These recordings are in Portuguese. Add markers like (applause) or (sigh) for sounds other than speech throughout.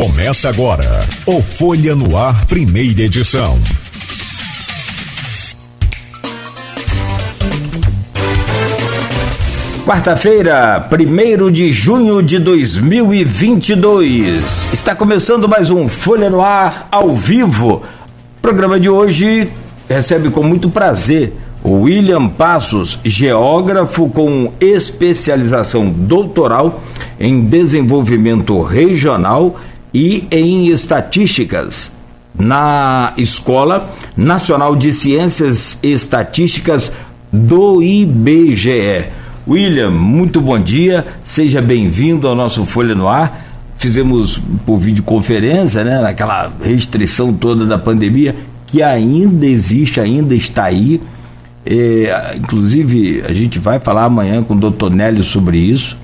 Começa agora o Folha no Ar, primeira edição. Quarta-feira, 1 de junho de 2022. Está começando mais um Folha no Ar ao vivo. O programa de hoje recebe com muito prazer o William Passos, geógrafo com especialização doutoral em desenvolvimento regional e em estatísticas na Escola Nacional de Ciências Estatísticas do IBGE. William, muito bom dia, seja bem-vindo ao nosso Folha no Ar. Fizemos por videoconferência, né, naquela restrição toda da pandemia, que ainda existe, ainda está aí. É, inclusive, a gente vai falar amanhã com o doutor Nélio sobre isso.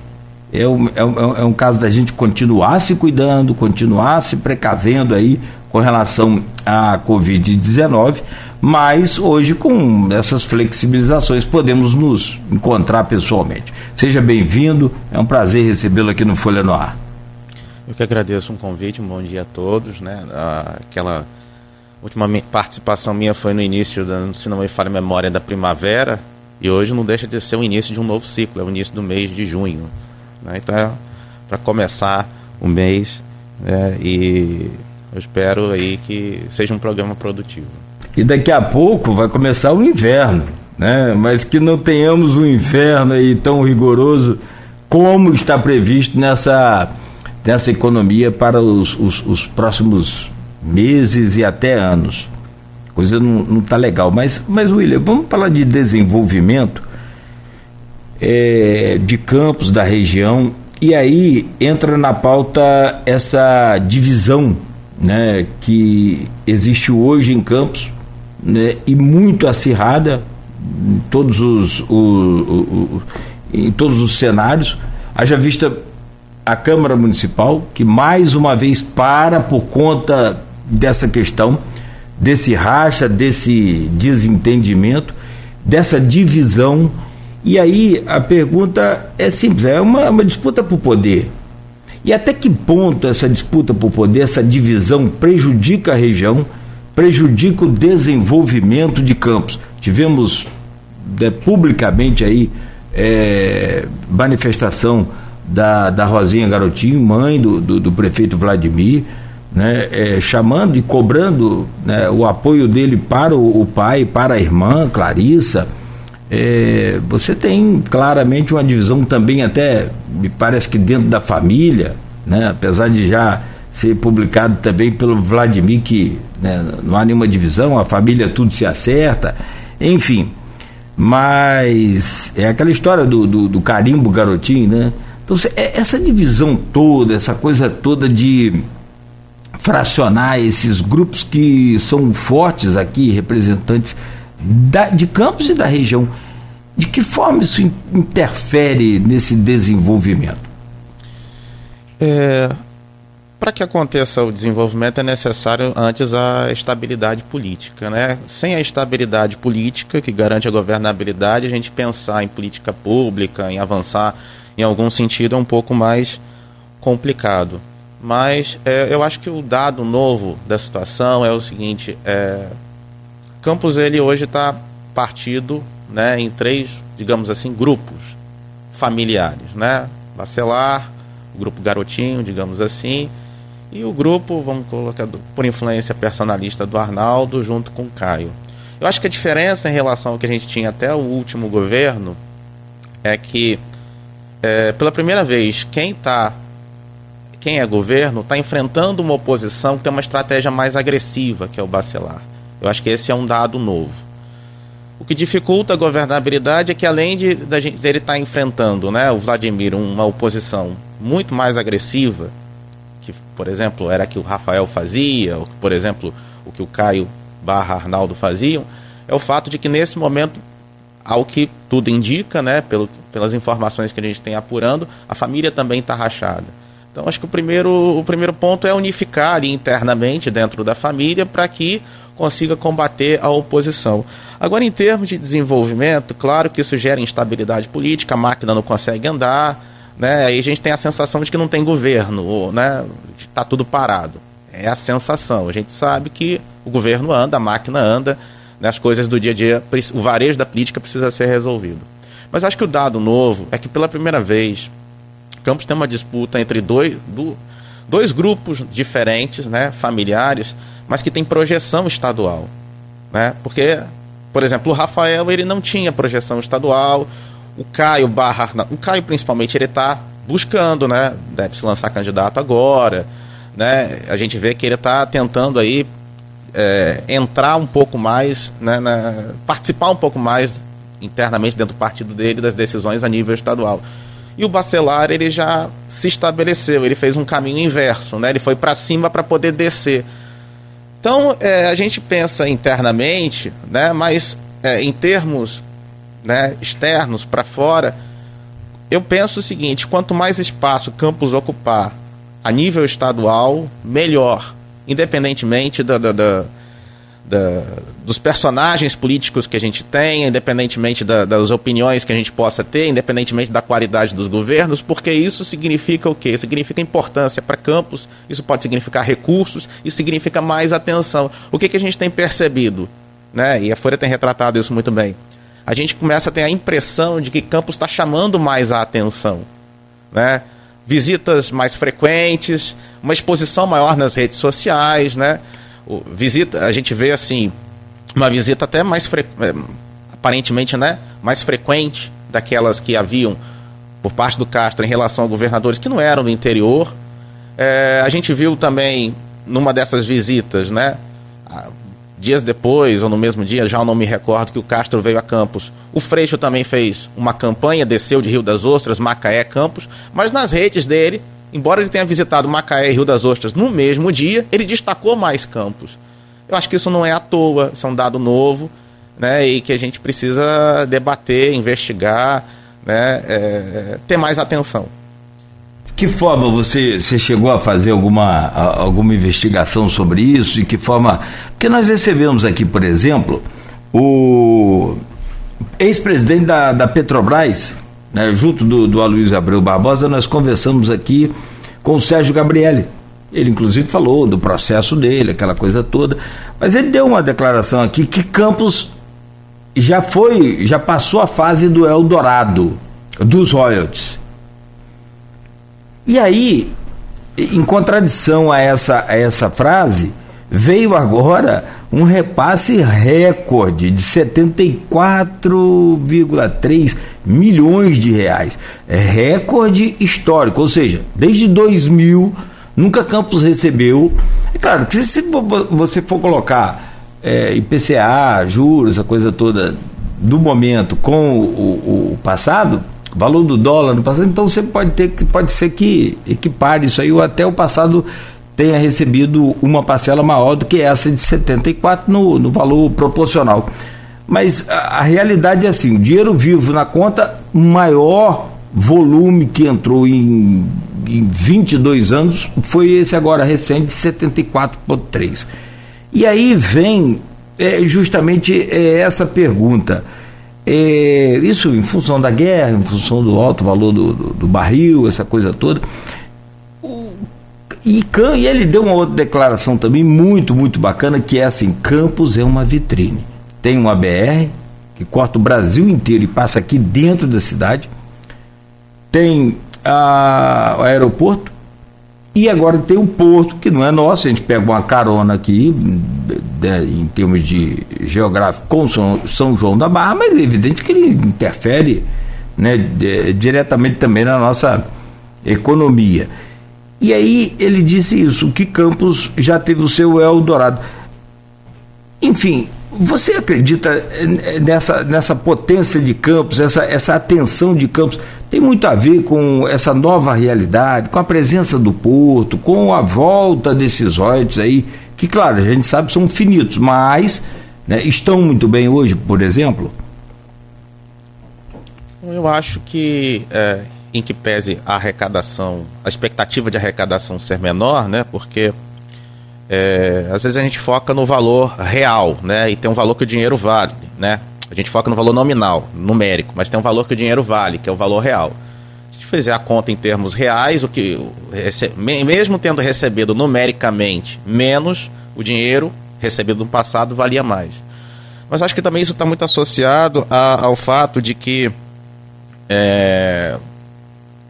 É um, é, um, é um caso da gente continuar se cuidando, continuar se precavendo aí com relação à Covid-19, mas hoje com essas flexibilizações podemos nos encontrar pessoalmente. Seja bem-vindo, é um prazer recebê-lo aqui no Folha no Ar. Eu que agradeço um convite, um bom dia a todos, né? Aquela última participação minha foi no início, da, se não me falha a memória, da primavera, e hoje não deixa de ser o início de um novo ciclo, é o início do mês de junho. Né? Então, é para começar o mês, né? e eu espero aí que seja um programa produtivo. E daqui a pouco vai começar o inverno, né? Mas que não tenhamos um inverno aí tão rigoroso como está previsto nessa, nessa economia para os, os, os próximos meses e até anos. Coisa não está legal. Mas, mas, William, vamos falar de desenvolvimento é, de campos da região. E aí entra na pauta essa divisão né, que existe hoje em Campos né, e muito acirrada em todos os, o, o, o, em todos os cenários. Haja vista a Câmara Municipal, que mais uma vez para por conta dessa questão, desse racha, desse desentendimento, dessa divisão. E aí a pergunta é simples: é uma, uma disputa por poder. E até que ponto essa disputa por poder, essa divisão prejudica a região, prejudica o desenvolvimento de campos? Tivemos é, publicamente aí é, manifestação da, da Rosinha Garotinho, mãe do, do, do prefeito Vladimir, né, é, chamando e cobrando né, o apoio dele para o, o, pai, para a irmã Clarissa. É, você tem claramente uma divisão também, até me parece que dentro da família, né, apesar de já ser publicado também pelo Vladimir, que né, não há nenhuma divisão, a família tudo se acerta, enfim. Mas é aquela história do, do, do carimbo garotinho, né? Então, é, essa divisão toda, essa coisa toda de fracionar esses grupos que são fortes aqui, representantes da, de Campos e da região. De que forma isso interfere nesse desenvolvimento? É, Para que aconteça o desenvolvimento é necessário antes a estabilidade política. Né? Sem a estabilidade política, que garante a governabilidade, a gente pensar em política pública, em avançar em algum sentido é um pouco mais complicado. Mas é, eu acho que o dado novo da situação é o seguinte: é, Campos ele hoje está partido né, em três, digamos assim, grupos familiares, né? Bacelar, o grupo Garotinho, digamos assim, e o grupo, vamos colocar por influência personalista do Arnaldo, junto com o Caio. Eu acho que a diferença em relação ao que a gente tinha até o último governo é que, é, pela primeira vez, quem está quem é governo está enfrentando uma oposição que tem uma estratégia mais agressiva, que é o bacelar. Eu acho que esse é um dado novo. O que dificulta a governabilidade é que além de, de, de ele estar tá enfrentando, né, o Vladimir, uma oposição muito mais agressiva, que, por exemplo, era que o Rafael fazia, ou por exemplo, o que o Caio barra Arnaldo faziam, é o fato de que nesse momento, ao que tudo indica, né, pelo, pelas informações que a gente tem apurando, a família também está rachada. Então, acho que o primeiro, o primeiro ponto é unificar ali internamente dentro da família para que consiga combater a oposição. Agora, em termos de desenvolvimento, claro que isso gera instabilidade política, a máquina não consegue andar, né? Aí a gente tem a sensação de que não tem governo, né? Está tudo parado. É a sensação. A gente sabe que o governo anda, a máquina anda, né? as coisas do dia a dia, o varejo da política precisa ser resolvido. Mas acho que o dado novo é que pela primeira vez, Campos tem uma disputa entre dois, do, dois grupos diferentes, né? familiares, mas que tem projeção estadual. Né? Porque, por exemplo, o Rafael ele não tinha projeção estadual, o Caio barra. O Caio, principalmente, ele está buscando, né? Deve se lançar candidato agora. Né? A gente vê que ele está tentando aí é, entrar um pouco mais, né, na, participar um pouco mais internamente dentro do partido dele das decisões a nível estadual. E o Bacelar ele já se estabeleceu, ele fez um caminho inverso, né? ele foi para cima para poder descer. Então é, a gente pensa internamente, né, mas é, em termos né, externos para fora, eu penso o seguinte: quanto mais espaço Campos ocupar a nível estadual, melhor, independentemente da, da, da, da dos personagens políticos que a gente tem, independentemente das opiniões que a gente possa ter, independentemente da qualidade dos governos, porque isso significa o quê? Significa importância para Campos, isso pode significar recursos, isso significa mais atenção. O que, que a gente tem percebido? Né? E a Folha tem retratado isso muito bem a gente começa a ter a impressão de que Campos está chamando mais a atenção. Né? Visitas mais frequentes, uma exposição maior nas redes sociais, né? O, visita, a gente vê assim, uma visita até mais fre... É, aparentemente né, mais frequente daquelas que haviam por parte do Castro em relação a governadores que não eram do interior. É, a gente viu também numa dessas visitas, né, dias depois, ou no mesmo dia, já não me recordo, que o Castro veio a Campos. O Freixo também fez uma campanha, desceu de Rio das Ostras, Macaé, Campos, mas nas redes dele, embora ele tenha visitado Macaé e Rio das Ostras no mesmo dia, ele destacou mais Campos. Eu acho que isso não é à toa, isso é um dado novo, né, e que a gente precisa debater, investigar, né, é, ter mais atenção. Que forma você, você chegou a fazer alguma, alguma investigação sobre isso? De que forma. Porque nós recebemos aqui, por exemplo, o ex-presidente da, da Petrobras, né, junto do, do Aloysio Abreu Barbosa, nós conversamos aqui com o Sérgio Gabrielli. Ele, inclusive, falou do processo dele, aquela coisa toda. Mas ele deu uma declaração aqui que Campos já foi, já passou a fase do Eldorado, dos royalties. E aí, em contradição a essa, a essa frase, veio agora um repasse recorde de 74,3 milhões de reais. É recorde histórico, ou seja, desde 2000 nunca Campos recebeu. É claro que se você for colocar é, IPCA, juros, a coisa toda do momento com o, o passado, valor do dólar no passado, então você pode ter pode ser que equipare isso aí, ou até o passado tenha recebido uma parcela maior do que essa de 74 no, no valor proporcional. Mas a, a realidade é assim, o dinheiro vivo na conta, maior volume que entrou em, em 22 anos foi esse agora recente de 74,3. E aí vem é, justamente é, essa pergunta. É, isso em função da guerra, em função do alto valor do, do, do barril, essa coisa toda. O, e, e ele deu uma outra declaração também muito, muito bacana, que é assim, Campos é uma vitrine. Tem uma BR que corta o Brasil inteiro e passa aqui dentro da cidade. Tem o aeroporto, e agora tem o porto, que não é nosso, a gente pega uma carona aqui, em termos de geográfico, com São, João da Barra, mas é evidente que ele interfere né, diretamente também na nossa economia. E aí ele disse isso, que Campos já teve o seu Eldorado. Enfim, você acredita eh, nessa, nessa potência de Campos, essa, essa atenção de Campos? Tem muito a ver com essa nova realidade, com a presença do porto, com a volta desses royalties aí, que, claro, a gente sabe são finitos, mas né, estão muito bem hoje, por exemplo? Eu acho que, é, em que pese a arrecadação, a expectativa de arrecadação ser menor, né, porque é, às vezes a gente foca no valor real, né? E tem um valor que o dinheiro vale, né? A gente foca no valor nominal, numérico, mas tem um valor que o dinheiro vale, que é o valor real. A gente fizer a conta em termos reais, o que mesmo tendo recebido numericamente menos, o dinheiro recebido no passado valia mais. Mas acho que também isso está muito associado a, ao fato de que é,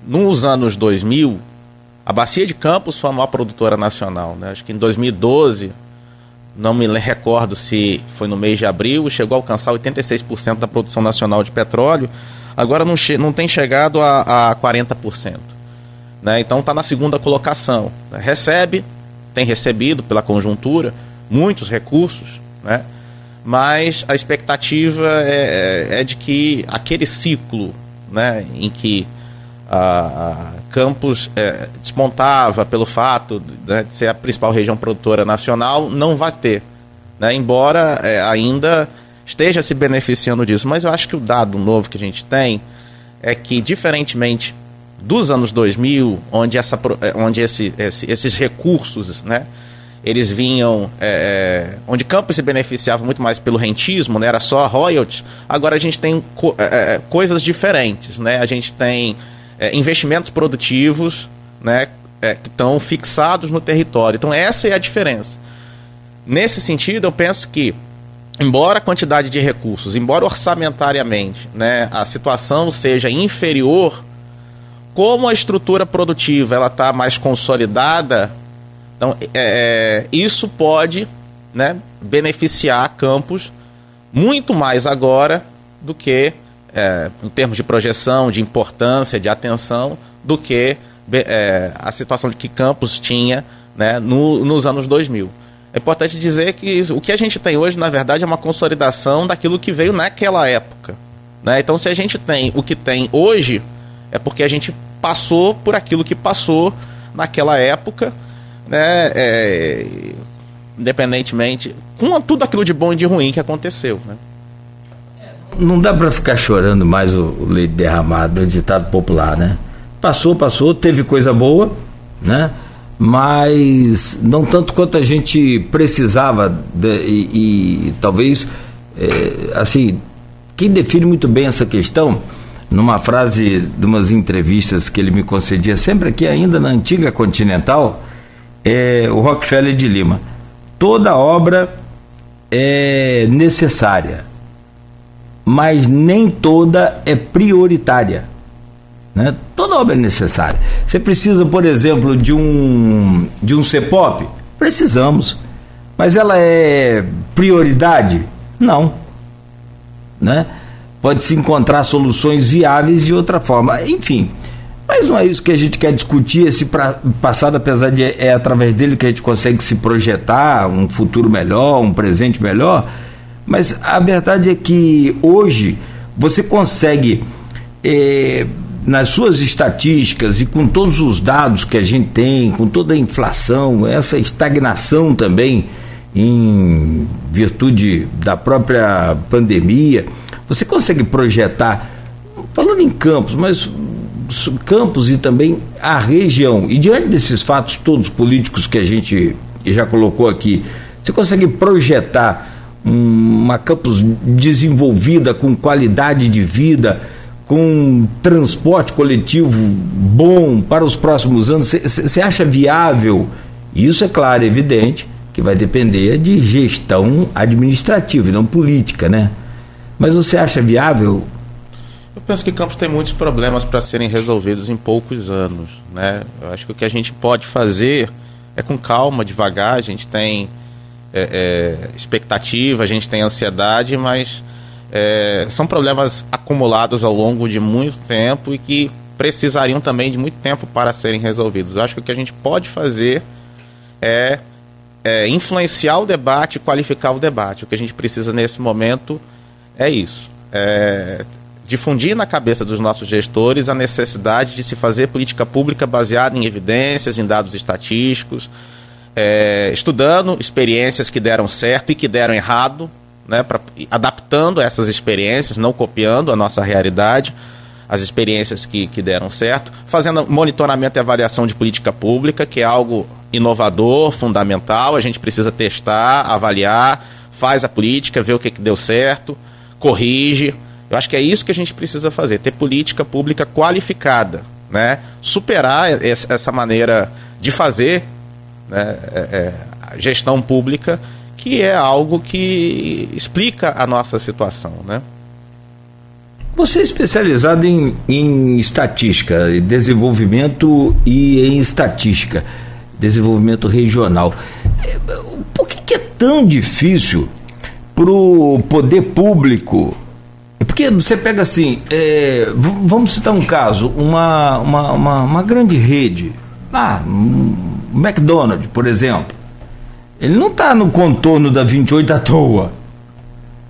nos anos 2000 a Bacia de Campos foi a maior produtora nacional. Né? Acho que em 2012, não me recordo se foi no mês de abril, chegou a alcançar 86% da produção nacional de petróleo. Agora não, não tem chegado a, a 40%. Né? Então está na segunda colocação. Né? Recebe, tem recebido pela conjuntura, muitos recursos, né? mas a expectativa é, é, é de que aquele ciclo né, em que a, a Campos é, despontava pelo fato né, de ser a principal região produtora nacional, não vai ter. Né, embora é, ainda esteja se beneficiando disso. Mas eu acho que o dado novo que a gente tem é que, diferentemente dos anos 2000, onde, essa, é, onde esse, esse, esses recursos, né, eles vinham, é, é, onde Campos se beneficiava muito mais pelo rentismo, né, era só royalties, agora a gente tem co é, é coisas diferentes, né, a gente tem é, investimentos produtivos, né, que estão fixados no território, então essa é a diferença. Nesse sentido, eu penso que embora a quantidade de recursos, embora orçamentariamente né, a situação seja inferior, como a estrutura produtiva ela está mais consolidada, então é, é, isso pode né, beneficiar campos muito mais agora do que é, em termos de projeção, de importância, de atenção, do que é, a situação que Campos tinha né, no, nos anos 2000. É importante dizer que o que a gente tem hoje, na verdade, é uma consolidação daquilo que veio naquela época. Né? Então, se a gente tem o que tem hoje, é porque a gente passou por aquilo que passou naquela época, né? É, independentemente, com tudo aquilo de bom e de ruim que aconteceu. Né? Não dá para ficar chorando mais o leite derramado, o ditado popular, né? Passou, passou, teve coisa boa, né? mas não tanto quanto a gente precisava de, e, e, talvez é, assim quem define muito bem essa questão numa frase de umas entrevistas que ele me concedia sempre aqui ainda na antiga Continental é o Rockefeller de Lima toda obra é necessária mas nem toda é prioritária né? Toda obra é necessária. Você precisa, por exemplo, de um, de um CEPOP? Precisamos. Mas ela é prioridade? Não. Né? Pode-se encontrar soluções viáveis de outra forma. Enfim, mas não é isso que a gente quer discutir. Esse pra, passado, apesar de é através dele que a gente consegue se projetar um futuro melhor, um presente melhor. Mas a verdade é que hoje você consegue. Eh, nas suas estatísticas e com todos os dados que a gente tem, com toda a inflação, essa estagnação também em virtude da própria pandemia, você consegue projetar, falando em campos, mas campos e também a região, e diante desses fatos todos políticos que a gente já colocou aqui, você consegue projetar uma campus desenvolvida com qualidade de vida, com transporte coletivo bom para os próximos anos, você acha viável? Isso é claro, é evidente, que vai depender de gestão administrativa e não política, né? Mas você acha viável? Eu penso que Campos tem muitos problemas para serem resolvidos em poucos anos, né? Eu acho que o que a gente pode fazer é com calma, devagar. A gente tem é, é, expectativa, a gente tem ansiedade, mas é, são problemas acumulados ao longo de muito tempo e que precisariam também de muito tempo para serem resolvidos. Eu acho que o que a gente pode fazer é, é influenciar o debate, qualificar o debate. O que a gente precisa nesse momento é isso. É difundir na cabeça dos nossos gestores a necessidade de se fazer política pública baseada em evidências, em dados estatísticos, é, estudando experiências que deram certo e que deram errado, né, pra, adaptando essas experiências, não copiando a nossa realidade, as experiências que, que deram certo, fazendo monitoramento e avaliação de política pública, que é algo inovador, fundamental, a gente precisa testar, avaliar, faz a política, vê o que, que deu certo, corrige. Eu acho que é isso que a gente precisa fazer, ter política pública qualificada, né, superar essa maneira de fazer né, é, é, gestão pública, que é algo que explica a nossa situação. Né? Você é especializado em, em estatística, em desenvolvimento e em estatística, desenvolvimento regional. Por que, que é tão difícil para o poder público porque você pega assim, é, vamos citar um caso, uma, uma, uma, uma grande rede, ah, um McDonald's, por exemplo. Ele não está no contorno da 28 à toa.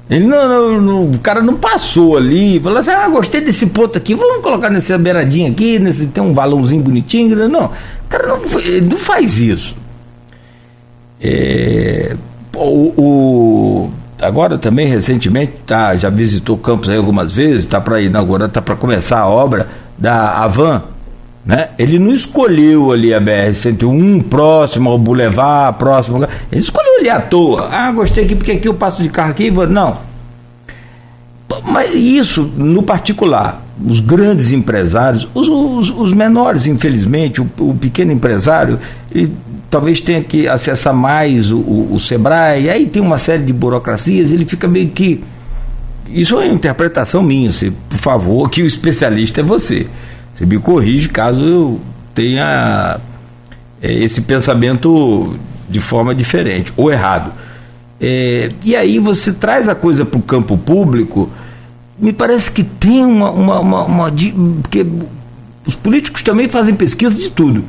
Ele não, não, não, o cara não passou ali, falou assim, ah, gostei desse ponto aqui, vamos colocar nessa beiradinha aqui, nesse, tem um valãozinho bonitinho. Não, o cara não, não faz isso. É, o, o agora também recentemente tá, já visitou Campos algumas vezes, está para inaugurar, está para começar a obra da Avan, né? Ele não escolheu ali a BR-101 próximo ao Boulevard, próximo. Ele escolheu ali à toa. Ah, gostei aqui porque aqui eu passo de carro aqui. Não. Mas isso no particular, os grandes empresários, os, os, os menores, infelizmente, o, o pequeno empresário, e talvez tenha que acessar mais o, o, o Sebrae, aí tem uma série de burocracias, ele fica meio que. Isso é uma interpretação minha, se, por favor, que o especialista é você. Você me corrige caso eu tenha é, esse pensamento de forma diferente ou errado. É, e aí você traz a coisa para o campo público, me parece que tem uma, uma, uma, uma. Porque os políticos também fazem pesquisa de tudo.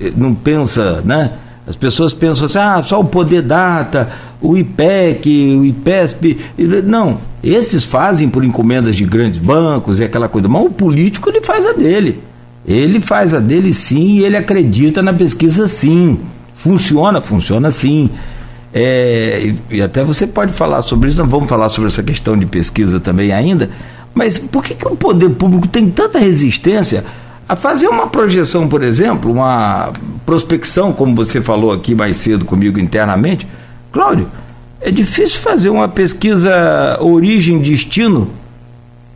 É, não pensa, né? As pessoas pensam assim, ah, só o Poder Data, o IPEC, o IPESP. Não, esses fazem por encomendas de grandes bancos e aquela coisa, mas o político ele faz a dele. Ele faz a dele sim e ele acredita na pesquisa sim. Funciona, funciona sim. É, e até você pode falar sobre isso, não vamos falar sobre essa questão de pesquisa também ainda, mas por que, que o poder público tem tanta resistência a fazer uma projeção, por exemplo, uma prospecção, como você falou aqui mais cedo comigo internamente, Cláudio, é difícil fazer uma pesquisa origem-destino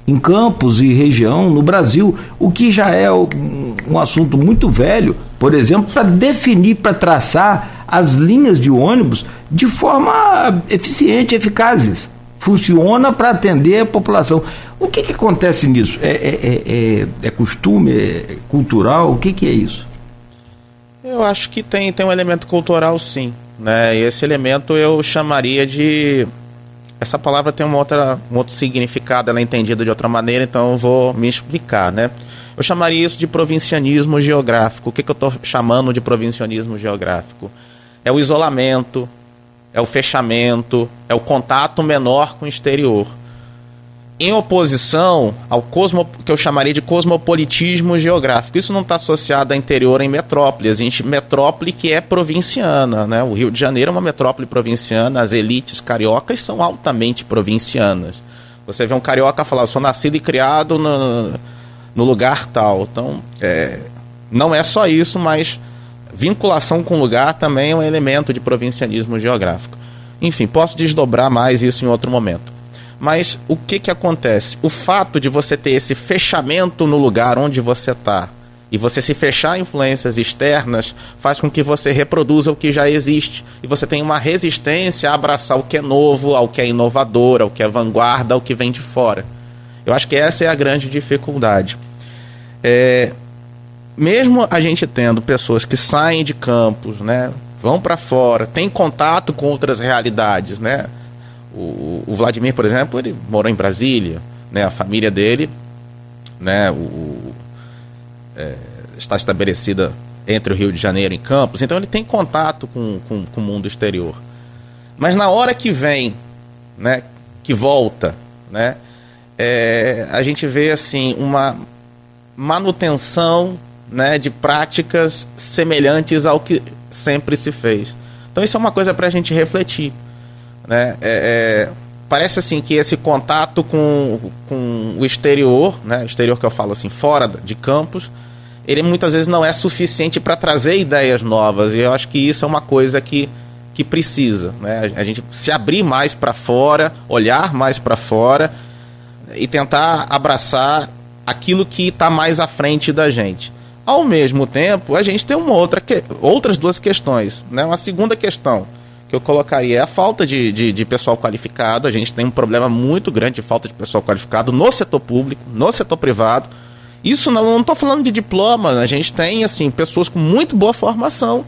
em campos e região no Brasil, o que já é um assunto muito velho, por exemplo, para definir, para traçar as linhas de ônibus de forma eficiente, eficazes. Funciona para atender a população. O que, que acontece nisso? É, é, é, é, é costume? É cultural? O que, que é isso? Eu acho que tem, tem um elemento cultural, sim. Né? E esse elemento eu chamaria de. Essa palavra tem uma outra, um outro significado, ela é entendida de outra maneira, então eu vou me explicar. Né? Eu chamaria isso de provincianismo geográfico. O que, que eu estou chamando de provincianismo geográfico? É o isolamento, é o fechamento, é o contato menor com o exterior em oposição ao cosmo, que eu chamaria de cosmopolitismo geográfico. Isso não está associado a interior em metrópole. A gente metrópole que é provinciana, né? O Rio de Janeiro é uma metrópole provinciana, as elites cariocas são altamente provincianas. Você vê um carioca falar, sou nascido e criado no, no lugar tal. Então, é, não é só isso, mas vinculação com o lugar também é um elemento de provincianismo geográfico. Enfim, posso desdobrar mais isso em outro momento. Mas o que que acontece? O fato de você ter esse fechamento no lugar onde você está e você se fechar a influências externas faz com que você reproduza o que já existe e você tem uma resistência a abraçar o que é novo, ao que é inovador, ao que é vanguarda, ao que vem de fora. Eu acho que essa é a grande dificuldade. É, mesmo a gente tendo pessoas que saem de campos, né, vão para fora, têm contato com outras realidades, né? O, o, Vladimir, por exemplo, ele morou em Brasília, né? A família dele, né? O, é, está estabelecida entre o Rio de Janeiro e Campos, então ele tem contato com, com, com o mundo exterior. Mas na hora que vem, né? Que volta, né? É, a gente vê assim uma manutenção né, de práticas semelhantes ao que sempre se fez. Então isso é uma coisa para a gente refletir. Né? É, é, parece assim que esse contato com, com o exterior, né? exterior que eu falo assim, fora de campos, ele muitas vezes não é suficiente para trazer ideias novas. E eu acho que isso é uma coisa que, que precisa. Né? A gente se abrir mais para fora, olhar mais para fora e tentar abraçar aquilo que está mais à frente da gente. Ao mesmo tempo, a gente tem uma outra que, outras duas questões. Né? Uma segunda questão que eu colocaria é a falta de, de, de, pessoal qualificado. A gente tem um problema muito grande de falta de pessoal qualificado no setor público, no setor privado. Isso não estou falando de diploma, a gente tem assim pessoas com muito boa formação,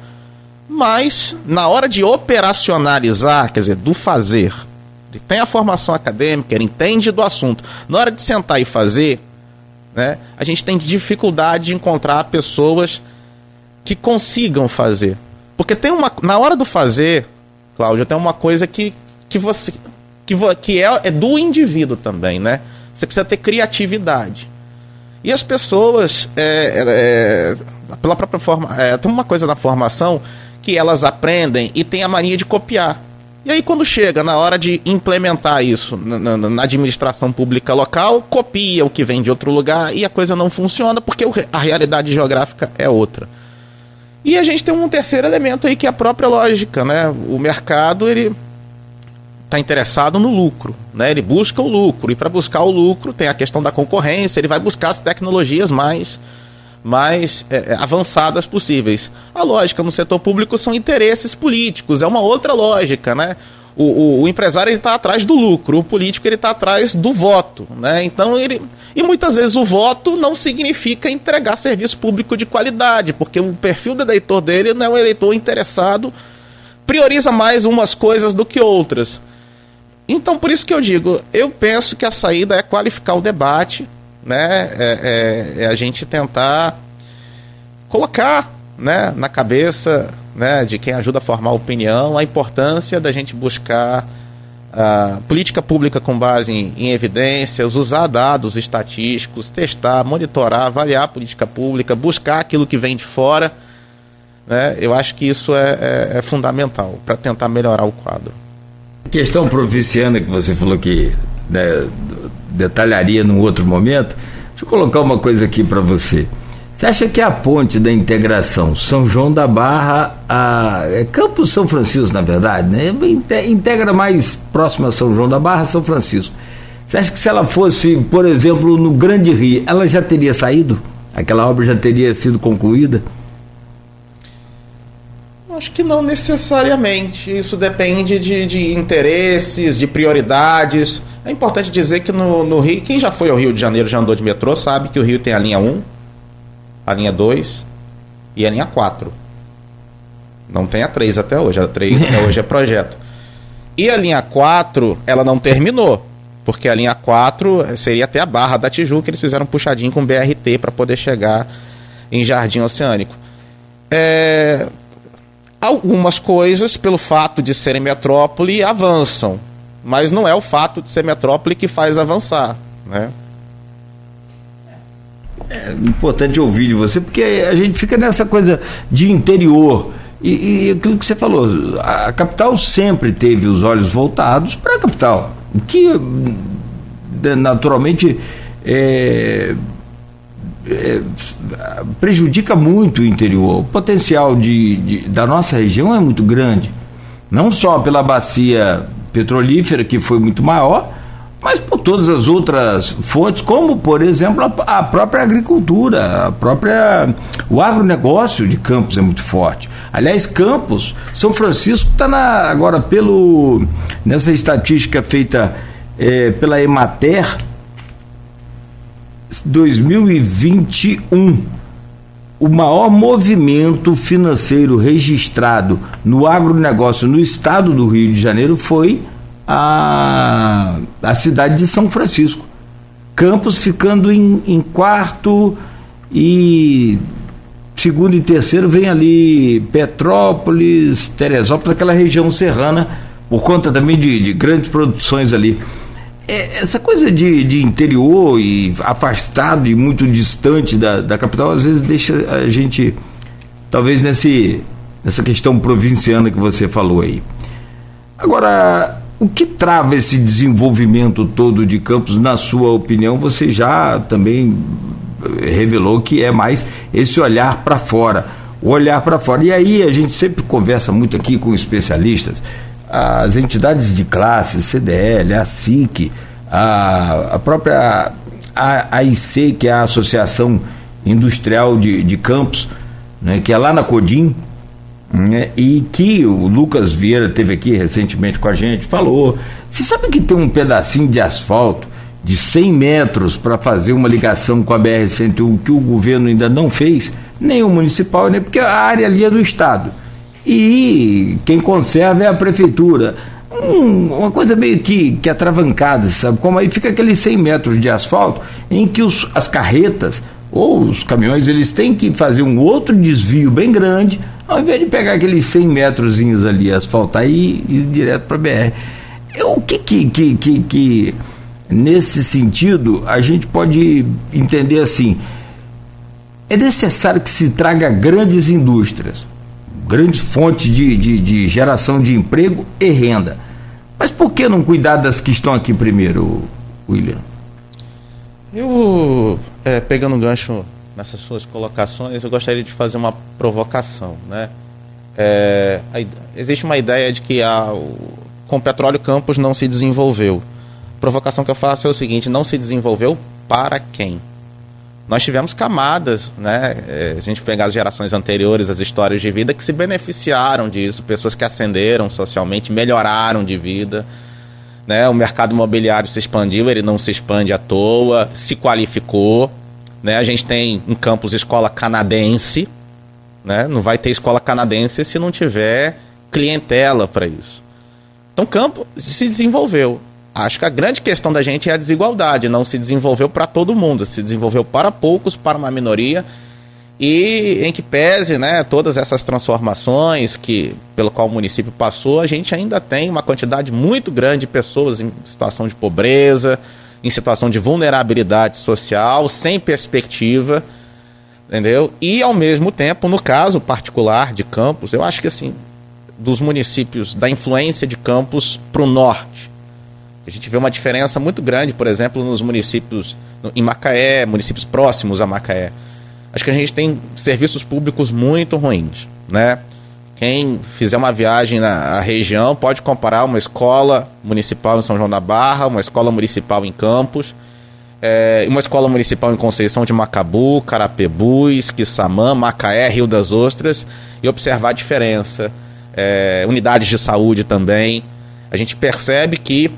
mas na hora de operacionalizar, quer dizer, do fazer, ele tem a formação acadêmica, ele entende do assunto. Na hora de sentar e fazer, né, a gente tem dificuldade de encontrar pessoas que consigam fazer. Porque tem uma. Na hora do fazer, Cláudio, tem uma coisa que, que você. que, que é, é do indivíduo também, né? Você precisa ter criatividade. E as pessoas, é, é, pela própria forma. É, tem uma coisa na formação que elas aprendem e tem a mania de copiar. E aí, quando chega na hora de implementar isso na, na, na, administração pública local, copia o que vem de outro lugar e a coisa não funciona porque a realidade geográfica é outra. E a gente tem um terceiro elemento aí que é a própria lógica, né? O mercado ele está interessado no lucro, né? Ele busca o lucro e para buscar o lucro tem a questão da concorrência. Ele vai buscar as tecnologias mais mais é, é, avançadas possíveis. A lógica no setor público são interesses políticos, é uma outra lógica, né? O, o, o empresário está atrás do lucro, o político ele está atrás do voto, né? Então ele e muitas vezes o voto não significa entregar serviço público de qualidade, porque o perfil do eleitor dele não é um eleitor interessado, prioriza mais umas coisas do que outras. Então por isso que eu digo, eu penso que a saída é qualificar o debate, né, é, é, é a gente tentar colocar né, na cabeça né, de quem ajuda a formar opinião a importância da gente buscar a política pública com base em, em, evidências, usar dados estatísticos, testar, monitorar, avaliar a política pública, buscar aquilo que vem de fora. Né, eu acho que isso é, é, é fundamental para tentar melhorar o quadro. Questão provinciana que você falou que né, detalharia num outro momento. Deixa eu colocar uma coisa aqui para você. Você acha que a ponte da integração São João da Barra a é Campos São Francisco, na verdade, né? Integra mais próximo a São João da Barra, São Francisco. Você acha que se ela fosse, por exemplo, no Grande Rio, ela já teria saído? Aquela obra já teria sido concluída? Acho que não necessariamente. Isso depende de, de interesses, de prioridades. É importante dizer que no, no, Rio, quem já foi ao Rio de Janeiro, já andou de metrô, sabe que o Rio tem a linha 1, a linha 2 e a linha 4. Não tem a 3 até hoje, a 3 até (laughs) hoje é projeto. E a linha 4, ela não terminou, porque a linha 4 seria até a Barra da Tijuca, eles fizeram um puxadinho com BRT para poder chegar em Jardim Oceânico. É, algumas coisas, pelo fato de serem metrópole, avançam mas não é o fato de ser metrópole que faz avançar, né? É importante ouvir de você, porque a gente fica nessa coisa de interior. E, e aquilo que você falou, a capital sempre teve os olhos voltados para a capital, o que né, naturalmente é, é, prejudica muito o interior. O potencial de, de, da nossa região é muito grande, não só pela bacia petrolífera, que foi muito maior, mas por todas as outras fontes, como, por exemplo, a, a própria agricultura, a própria. O agronegócio de Campos é muito forte. Aliás, Campos, São Francisco está agora pelo nessa estatística feita é, pela Emater 2021 o maior movimento financeiro registrado no agronegócio no estado do Rio de Janeiro foi a, a cidade de São Francisco. Campos ficando em, em quarto e segundo e terceiro vem ali Petrópolis, Teresópolis, aquela região serrana, por conta também de, de grandes produções ali. É, essa coisa de, de interior e afastado e muito distante da, da capital, às vezes deixa a gente, talvez nesse, nessa questão provinciana que você falou aí. Agora, o que trava esse desenvolvimento todo de Campos, na sua opinião? Você já também revelou que é mais esse olhar para fora. O olhar para fora. E aí a gente sempre conversa muito aqui com especialistas as entidades de classe, CDL, a SIC, a, a própria AIC, que é a Associação industrial de, de Campos, né, que é lá na Codim, né, e que o Lucas Vieira teve aqui recentemente com a gente, falou. Você sabe que tem um pedacinho de asfalto de 100 metros para fazer uma ligação com a BR-101 que o governo ainda não fez, nem o municipal, nem porque a área ali é do Estado. E quem conserva é a prefeitura. Um, uma coisa meio que, que atravancada, sabe? Como aí fica aqueles 100 metros de asfalto em que os, as carretas ou os caminhões eles têm que fazer um outro desvio bem grande, ao invés de pegar aqueles 100 metrozinhos ali, asfaltar e ir direto para a BR. O que que, que, que, que, nesse sentido, a gente pode entender assim: é necessário que se traga grandes indústrias, grandes fontes de, de, de geração de emprego e renda. Mas por que não cuidar das que estão aqui primeiro, William? Eu, é, pegando um gancho nessas suas colocações, eu gostaria de fazer uma provocação. Né? É, a, existe uma ideia de que a, o, com o petróleo Campos não se desenvolveu. A provocação que eu faço é o seguinte: não se desenvolveu para quem? Nós tivemos camadas, né? É, a gente pegar as gerações anteriores, as histórias de vida que se beneficiaram disso, pessoas que ascenderam socialmente, melhoraram de vida né? O mercado imobiliário se expandiu, ele não se expande à toa, se qualificou. Né? A gente tem em campus escola canadense, né? não vai ter escola canadense se não tiver clientela para isso. Então, campo se desenvolveu. Acho que a grande questão da gente é a desigualdade. Não se desenvolveu para todo mundo, se desenvolveu para poucos, para uma minoria e em que pese né, todas essas transformações que pelo qual o município passou, a gente ainda tem uma quantidade muito grande de pessoas em situação de pobreza, em situação de vulnerabilidade social, sem perspectiva, entendeu? E ao mesmo tempo, no caso particular de Campos, eu acho que assim, dos municípios, da influência de Campos para o norte, a gente vê uma diferença muito grande, por exemplo, nos municípios em Macaé, municípios próximos a Macaé acho que a gente tem serviços públicos muito ruins, né? Quem fizer uma viagem na região pode comparar uma escola municipal em São João da Barra, uma escola municipal em Campos, é, uma escola municipal em Conceição de Macabu, Carapebus, Quissamã, Macaé, Rio das Ostras e observar a diferença. É, unidades de saúde também. A gente percebe que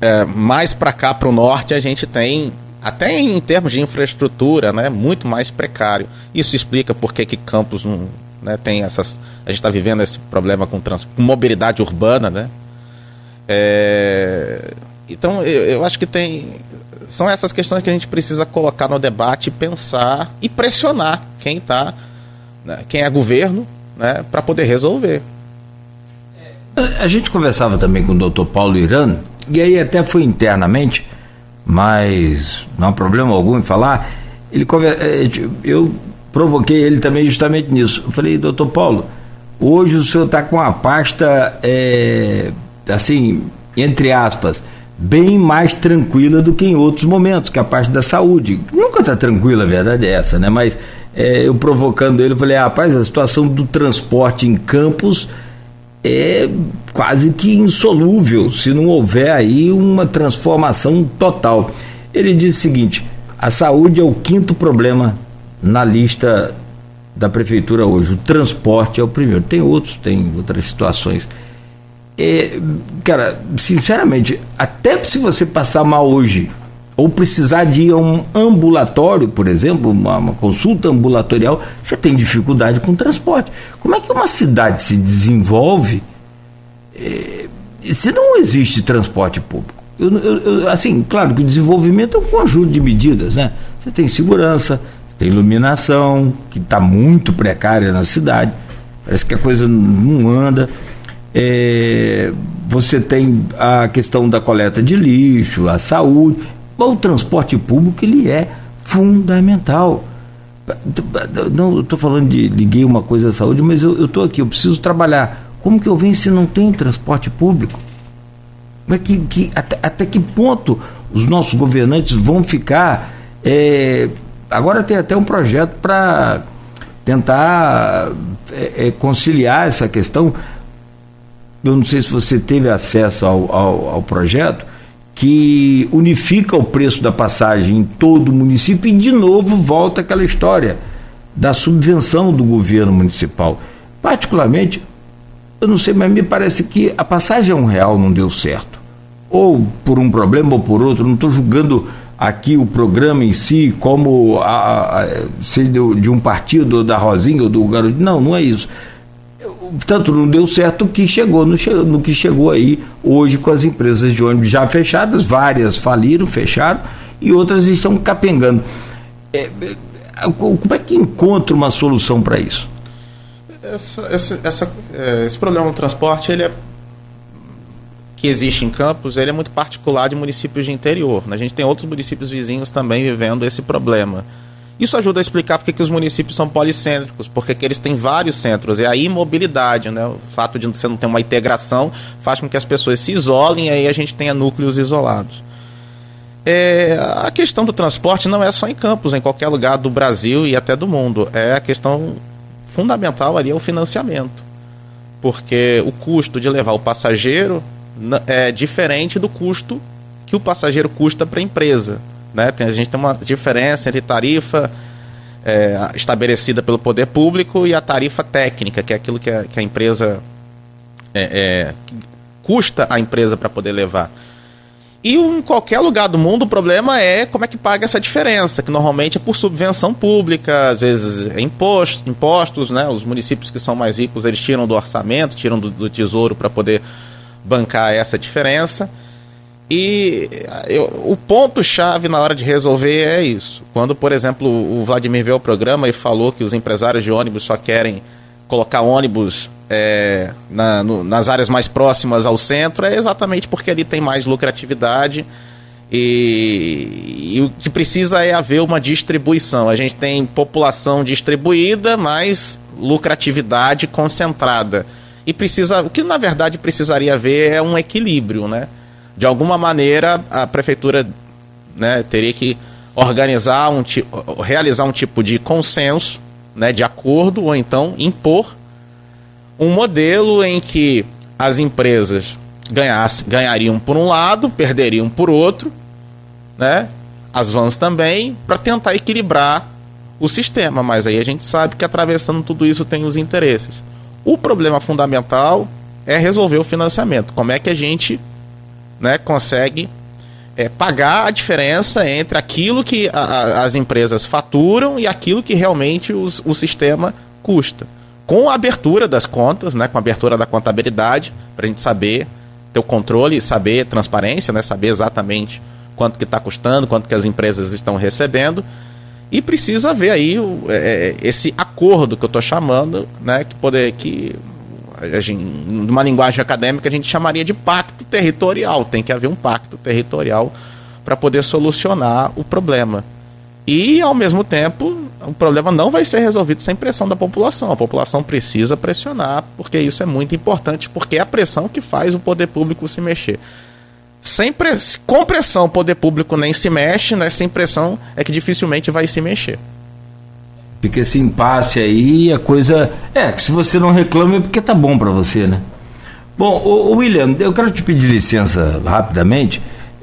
é, mais para cá, para o norte, a gente tem até em termos de infraestrutura, né, muito mais precário. Isso explica por que, Campos não, né, tem essas. A gente está vivendo esse problema com, trans, com mobilidade urbana, né? É, então eu, eu, acho que tem. São essas questões que a gente precisa colocar no debate, pensar e pressionar quem está, né, quem é governo, né, para poder resolver. A gente conversava também com o doutor Paulo Irano, e aí até foi internamente mas não há problema algum em falar. Ele eh, eu provoquei ele também justamente nisso. Eu falei, doutor Paulo, hoje o senhor está com a pasta, é, assim, entre aspas, bem mais tranquila do que em outros momentos, que a parte da saúde. Nunca está tranquila, a verdade é essa, né? Mas é, eu provocando ele, eu falei, ah, rapaz, a situação do transporte em campos é quase que insolúvel se não houver aí uma transformação total. Ele diz o seguinte: a saúde é o quinto problema na lista da prefeitura hoje. O transporte é o primeiro. Tem outros, tem outras situações. É, cara, sinceramente, até se você passar mal hoje, ou precisar de ir a um ambulatório, por exemplo, uma, uma, consulta ambulatorial, você tem dificuldade com o transporte. Como é que uma cidade se desenvolve se não existe transporte público? Eu, eu, eu, assim, claro que o desenvolvimento é um conjunto de medidas, né? Você tem segurança, você tem iluminação, que está muito precária na cidade, parece que a coisa não anda. É, você tem a questão da coleta de lixo, a saúde, o transporte público ele é fundamental. Não estou falando de liguei uma coisa à saúde, mas eu estou aqui, eu preciso trabalhar. Como que eu venho se não tem transporte público? Mas que, que, até, até que ponto os nossos governantes vão ficar? É, agora tem até um projeto para tentar é, é, conciliar essa questão. Eu não sei se você teve acesso ao, ao, ao projeto que unifica o preço da passagem em todo o município e de novo volta aquela história da subvenção do governo municipal. Particularmente, eu não sei, mas me parece que a passagem a um real não deu certo. Ou por um problema ou por outro, não estou julgando aqui o programa em si como a, a, de, de um partido da Rosinha ou do Garoto. Não, não é isso tanto não deu certo que chegou no, no, que chegou aí hoje com as empresas de ônibus já fechadas, várias faliram, fecharam e outras estão capengando. É, é como é que encontra uma solução para isso? Essa, essa, essa, é, esse problema no transporte ele é que existe em Campos, ele é muito particular de municípios de interior. Né? A gente tem outros municípios vizinhos também vivendo esse problema. Isso ajuda a explicar porque que os municípios são policêntricos, porque que eles têm vários centros. É a imobilidade, né? O fato de você não ter uma integração faz com que as pessoas se isolem e aí a gente tenha núcleos isolados. É, a questão do transporte não é só em Campos, em qualquer lugar do Brasil e até do mundo. É a questão fundamental ali é o financiamento. Porque o custo de levar o passageiro é diferente do custo que o passageiro custa para a empresa. Né? Tem, a gente tem uma diferença entre tarifa é, estabelecida pelo poder público e a tarifa técnica, que é aquilo que a, que a empresa é, é, custa a empresa para poder levar. E em qualquer lugar do mundo o problema é como é que paga essa diferença, que normalmente é por subvenção pública, às vezes é imposto, impostos, né? Os municípios que são mais ricos, eles tiram do orçamento, tiram do, do tesouro para poder bancar essa diferença. E eu, o ponto-chave na hora de resolver é isso. Quando, por exemplo, o Vladimir veio ao programa e falou que os empresários de ônibus só querem colocar ônibus é, na, no, nas áreas mais próximas ao centro, é exatamente porque ali tem mais lucratividade e, e, o que precisa é haver uma distribuição. A gente tem população distribuída, mas lucratividade concentrada. E precisa, o que na verdade precisaria haver é um equilíbrio, né? de alguma maneira a prefeitura né, teria que organizar um realizar um tipo de consenso, né, de acordo ou então impor um modelo em que as empresas ganhasse, ganhariam por um lado, perderiam por outro, né? As vans também, para tentar equilibrar o sistema, mas aí a gente sabe que atravessando tudo isso tem os interesses. O problema fundamental é resolver o financiamento. Como é que a gente né, consegue é, pagar a diferença entre aquilo que a, a, as empresas faturam e aquilo que realmente os, o sistema custa. Com a abertura das contas, né, com a abertura da contabilidade, para a gente saber, ter o controle e saber transparência, né, saber exatamente quanto que está custando, quanto que as empresas estão recebendo. E precisa ver aí o, é, esse acordo que eu estou chamando, né, que, poder, que numa linguagem acadêmica, a gente chamaria de pacto territorial. Tem que haver um pacto territorial para poder solucionar o problema. E, ao mesmo tempo, o problema não vai ser resolvido sem pressão da população. A população precisa pressionar, porque isso é muito importante, porque é a pressão que faz o poder público se mexer. Sem press... Com pressão, o poder público nem se mexe, né? sem pressão é que dificilmente vai se mexer. Fica esse impasse aí, a coisa. É, que se você não reclama é porque tá bom para você, né? Bom, o, William, eu quero te pedir licença rapidamente.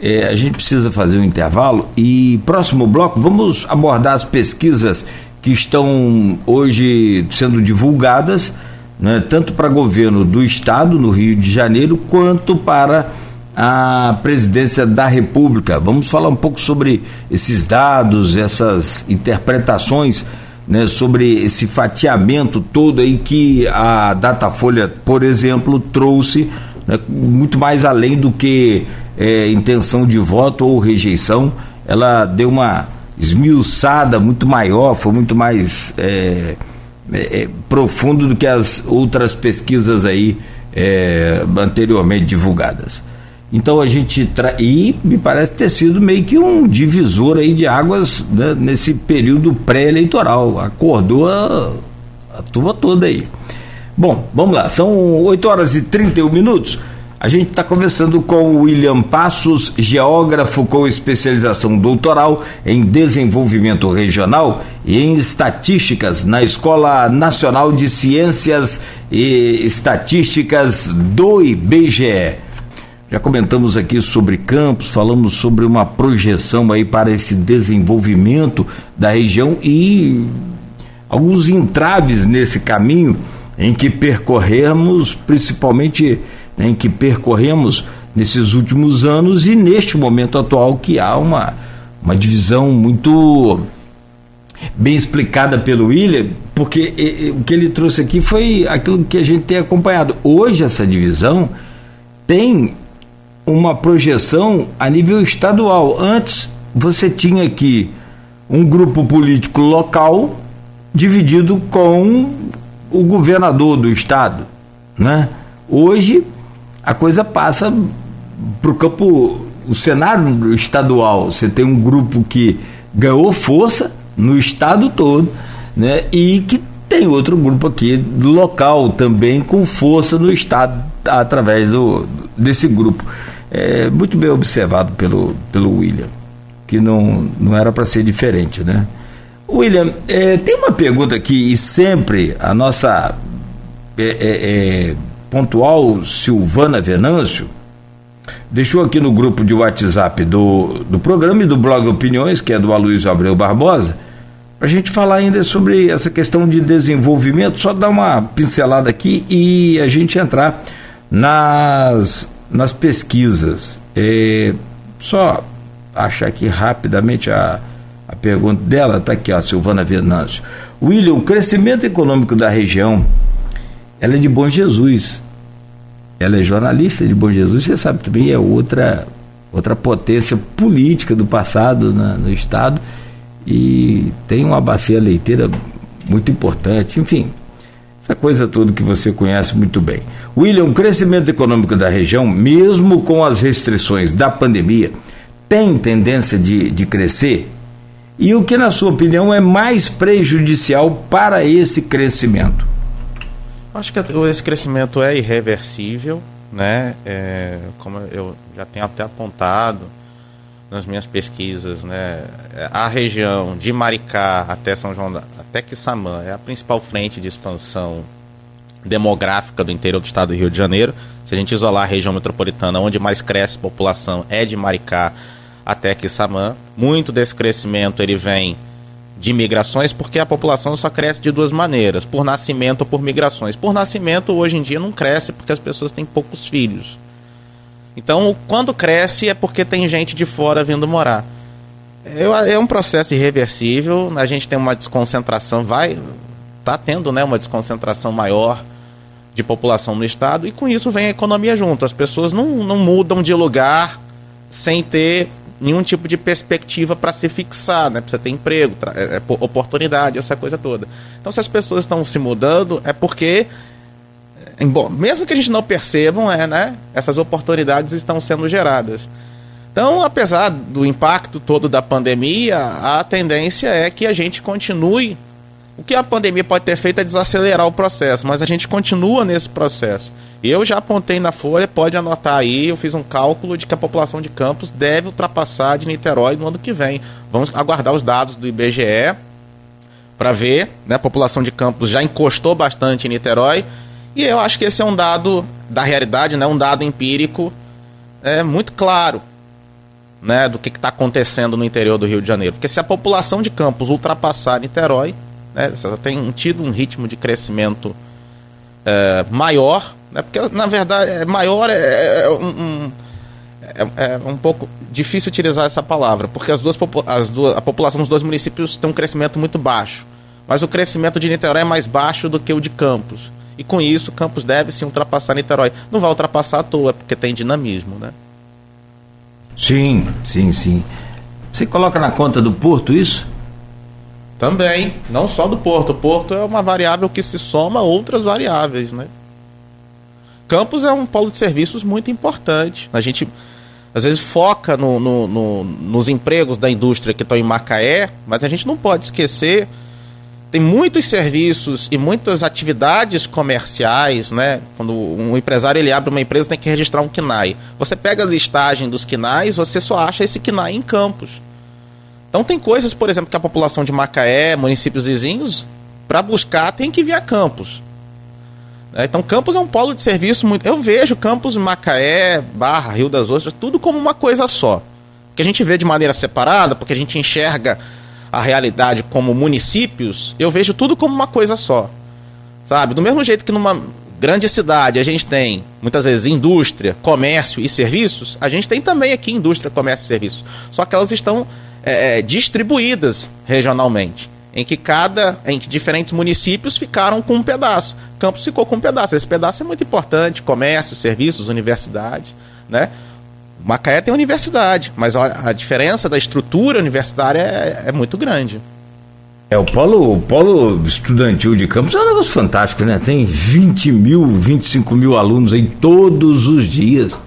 É, a gente precisa fazer um intervalo e próximo bloco vamos abordar as pesquisas que estão hoje sendo divulgadas, né, tanto para governo do estado, no Rio de Janeiro, quanto para a presidência da República. Vamos falar um pouco sobre esses dados, essas interpretações né, sobre esse fatiamento todo aí que a Datafolha, por exemplo, trouxe, né, muito mais além do que é, intenção de voto ou rejeição, ela deu uma esmiuçada muito maior, foi muito mais é, é, é profundo do que as outras pesquisas aí é, anteriormente divulgadas. Então a gente tra... e me parece ter sido meio que um divisor aí de águas né, nesse período pré-eleitoral. Acordou a... a turma toda aí. Bom, vamos lá, são 8 horas e 31 minutos. A gente está conversando com o William Passos, geógrafo com especialização doutoral em desenvolvimento regional e em estatísticas na Escola Nacional de Ciências e Estatísticas do IBGE. Já comentamos aqui sobre campos, falamos sobre uma projeção aí para esse desenvolvimento da região e alguns entraves nesse caminho em que percorremos, principalmente né, em que percorremos nesses últimos anos e neste momento atual que há uma, uma divisão muito bem explicada pelo William, porque e, e, o que ele trouxe aqui foi aquilo que a gente tem acompanhado. Hoje essa divisão tem uma projeção a nível estadual. Antes você tinha aqui um grupo político local dividido com o governador do estado, né? Hoje a coisa passa para o campo, o cenário estadual. Você tem um grupo que ganhou força no estado todo, né? E que tem outro grupo aqui local também com força no estado através do, desse grupo. É, muito bem observado pelo, pelo William, que não, não era para ser diferente, né? William, é, tem uma pergunta aqui, e sempre a nossa é, é, é, pontual Silvana Venâncio deixou aqui no grupo de WhatsApp do, do programa e do blog Opiniões, que é do Aloysio Abreu Barbosa, para a gente falar ainda sobre essa questão de desenvolvimento, só dar uma pincelada aqui e a gente entrar nas, nas pesquisas. É, só achar aqui rapidamente a a pergunta dela está aqui, ó, Silvana Venâncio. William, o crescimento econômico da região, ela é de Bom Jesus. Ela é jornalista de Bom Jesus, você sabe também, é outra, outra potência política do passado na, no Estado e tem uma bacia leiteira muito importante, enfim, essa coisa toda que você conhece muito bem. William, o crescimento econômico da região, mesmo com as restrições da pandemia, tem tendência de, de crescer? E o que, na sua opinião, é mais prejudicial para esse crescimento? Acho que esse crescimento é irreversível, né? É, como eu já tenho até apontado nas minhas pesquisas, né? A região de Maricá até São João, da, até Quissamã, é a principal frente de expansão demográfica do interior do estado do Rio de Janeiro. Se a gente isolar a região metropolitana, onde mais cresce população é de Maricá até Quissamã. Muito desse crescimento ele vem de migrações, porque a população só cresce de duas maneiras, por nascimento ou por migrações. Por nascimento, hoje em dia, não cresce porque as pessoas têm poucos filhos. Então, quando cresce é porque tem gente de fora vindo morar. É um processo irreversível, a gente tem uma desconcentração, vai, tá tendo né, uma desconcentração maior de população no estado, e com isso vem a economia junto. As pessoas não, não mudam de lugar sem ter nenhum tipo de perspectiva para se fixar, né? Precisa ter emprego, é, é, oportunidade, essa coisa toda. Então, se as pessoas estão se mudando, é porque, é, bom, mesmo que a gente não percebam, é, né? Essas oportunidades estão sendo geradas. Então, apesar do impacto todo da pandemia, a tendência é que a gente continue. O que a pandemia pode ter feito é desacelerar o processo, mas a gente continua nesse processo. Eu já apontei na folha, pode anotar aí, eu fiz um cálculo de que a população de Campos deve ultrapassar de Niterói no ano que vem. Vamos aguardar os dados do IBGE para ver, né? A população de Campos já encostou bastante em Niterói, e eu acho que esse é um dado da realidade, né? Um dado empírico é muito claro, né, do que está acontecendo no interior do Rio de Janeiro. Porque se a população de Campos ultrapassar Niterói, né, você tem tido um ritmo de crescimento é, maior, né? Porque, na verdade, é maior é, é, é um, é, é, um pouco difícil utilizar essa palavra, porque as duas, as duas, a população dos dois municípios tem um crescimento muito baixo. Mas o crescimento de Niterói é mais baixo do que o de Campos. E com isso, Campos deve sim ultrapassar Niterói. Não vai ultrapassar à toa, porque tem dinamismo, né? Sim, sim, sim. Você coloca na conta do Porto isso? Também, não só do Porto. O Porto é uma variável que se soma a outras variáveis, né? Campos é um polo de serviços muito importante. A gente às vezes foca no, no, no, nos empregos da indústria que estão em Macaé, mas a gente não pode esquecer tem muitos serviços e muitas atividades comerciais, né? Quando um empresário ele abre uma empresa, tem que registrar um KNAI. Você pega a listagem dos KNAIs, você só acha esse KNAI em Campos. Então tem coisas, por exemplo, que a população de Macaé, municípios vizinhos, para buscar tem que vir a Campos. Né? Então Campos é um polo de serviço muito. Eu vejo Campos, Macaé, Barra, Rio das Ostras, tudo como uma coisa só. Que a gente vê de maneira separada, porque a gente enxerga a realidade como municípios, eu vejo tudo como uma coisa só. Sabe? Do mesmo jeito que numa grande cidade a gente tem muitas vezes indústria, comércio e serviços, a gente tem também aqui indústria, comércio e serviços. Só que elas estão é, é distribuídas regionalmente em que cada, em que diferentes municípios ficaram com um pedaço. Campos ficou com um pedaço. Esse pedaço é muito importante, comércio, serviços, universidade, né? Macaé tem universidade, mas a, diferença da estrutura universitária é, é, muito grande. É, o polo, o polo estudantil de Campos é um negócio fantástico, né? Tem 20 mil, 25 mil alunos aí todos os dias.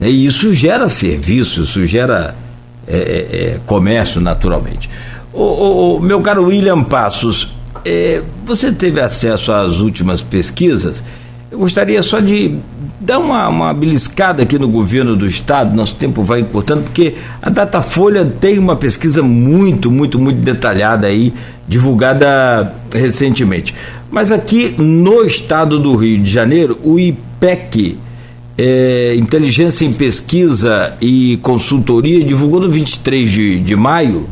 E isso gera serviço, isso gera é, é, é comércio naturalmente. O, o, meu caro William Passos, é, você teve acesso às últimas pesquisas? Eu gostaria só de dar uma, uma beliscada aqui no governo do estado, nosso tempo vai encurtando, porque a Datafolha tem uma pesquisa muito, muito, muito detalhada aí, divulgada recentemente. Mas aqui no estado do Rio de Janeiro, o IPEC, é, Inteligência em Pesquisa e Consultoria, divulgou no 23 de, de maio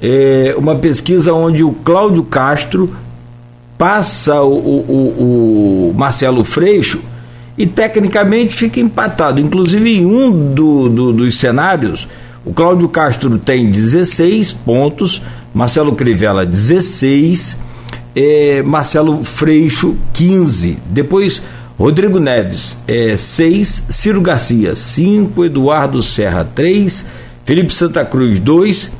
é, uma pesquisa onde o Cláudio Castro passa o, o, o, Marcelo Freixo e tecnicamente fica empatado. Inclusive, em um do, do, dos cenários, o Cláudio Castro tem 16 pontos, Marcelo Crivella 16, é, Marcelo Freixo 15. Depois, Rodrigo Neves é, 6, Ciro Garcia 5, Eduardo Serra 3, Felipe Santa Cruz 2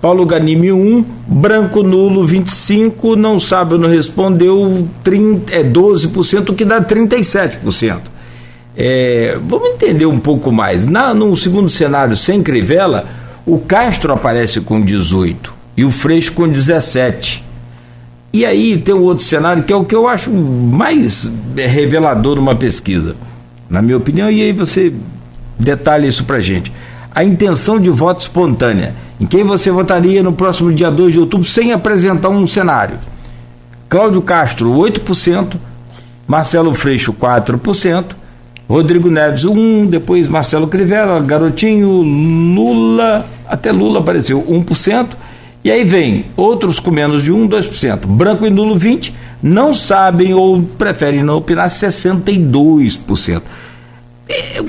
Paulo Ganime 1, branco nulo 25, não sabe não respondeu 30, é 12%, o que dá 37%. É, vamos entender um pouco mais. Na, no segundo cenário, sem Crivella, o Castro aparece com 18 e o Freixo com 17. E aí tem um outro cenário que é o que eu acho mais revelador numa pesquisa, na minha opinião, e aí você detalha isso pra gente. A intenção de voto espontânea, em quem você votaria no próximo dia 2 de outubro sem apresentar um cenário. Cláudio Castro, 8%, Marcelo Freixo, 4%, Rodrigo Neves, 1%, depois Marcelo Crivella, Garotinho, Lula, até Lula apareceu, 1%, e aí vem outros com menos de 1, 2%. Branco e nulo, 20%, não sabem ou preferem não opinar, 62%. É,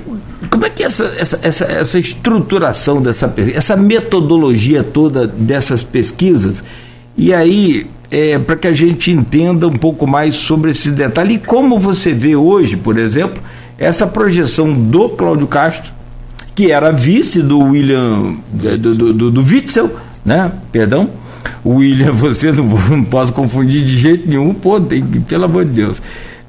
como é que é essa, essa, essa, essa estruturação dessa essa metodologia toda dessas pesquisas? E aí, é, para que a gente entenda um pouco mais sobre esses detalhes e como você vê hoje, por exemplo, essa projeção do Cláudio Castro, que era vice do William, do, do, do, do Witzel, né? Perdão. William, (laughs) você não, não posso confundir de jeito nenhum, pô, tem, pelo amor de Deus.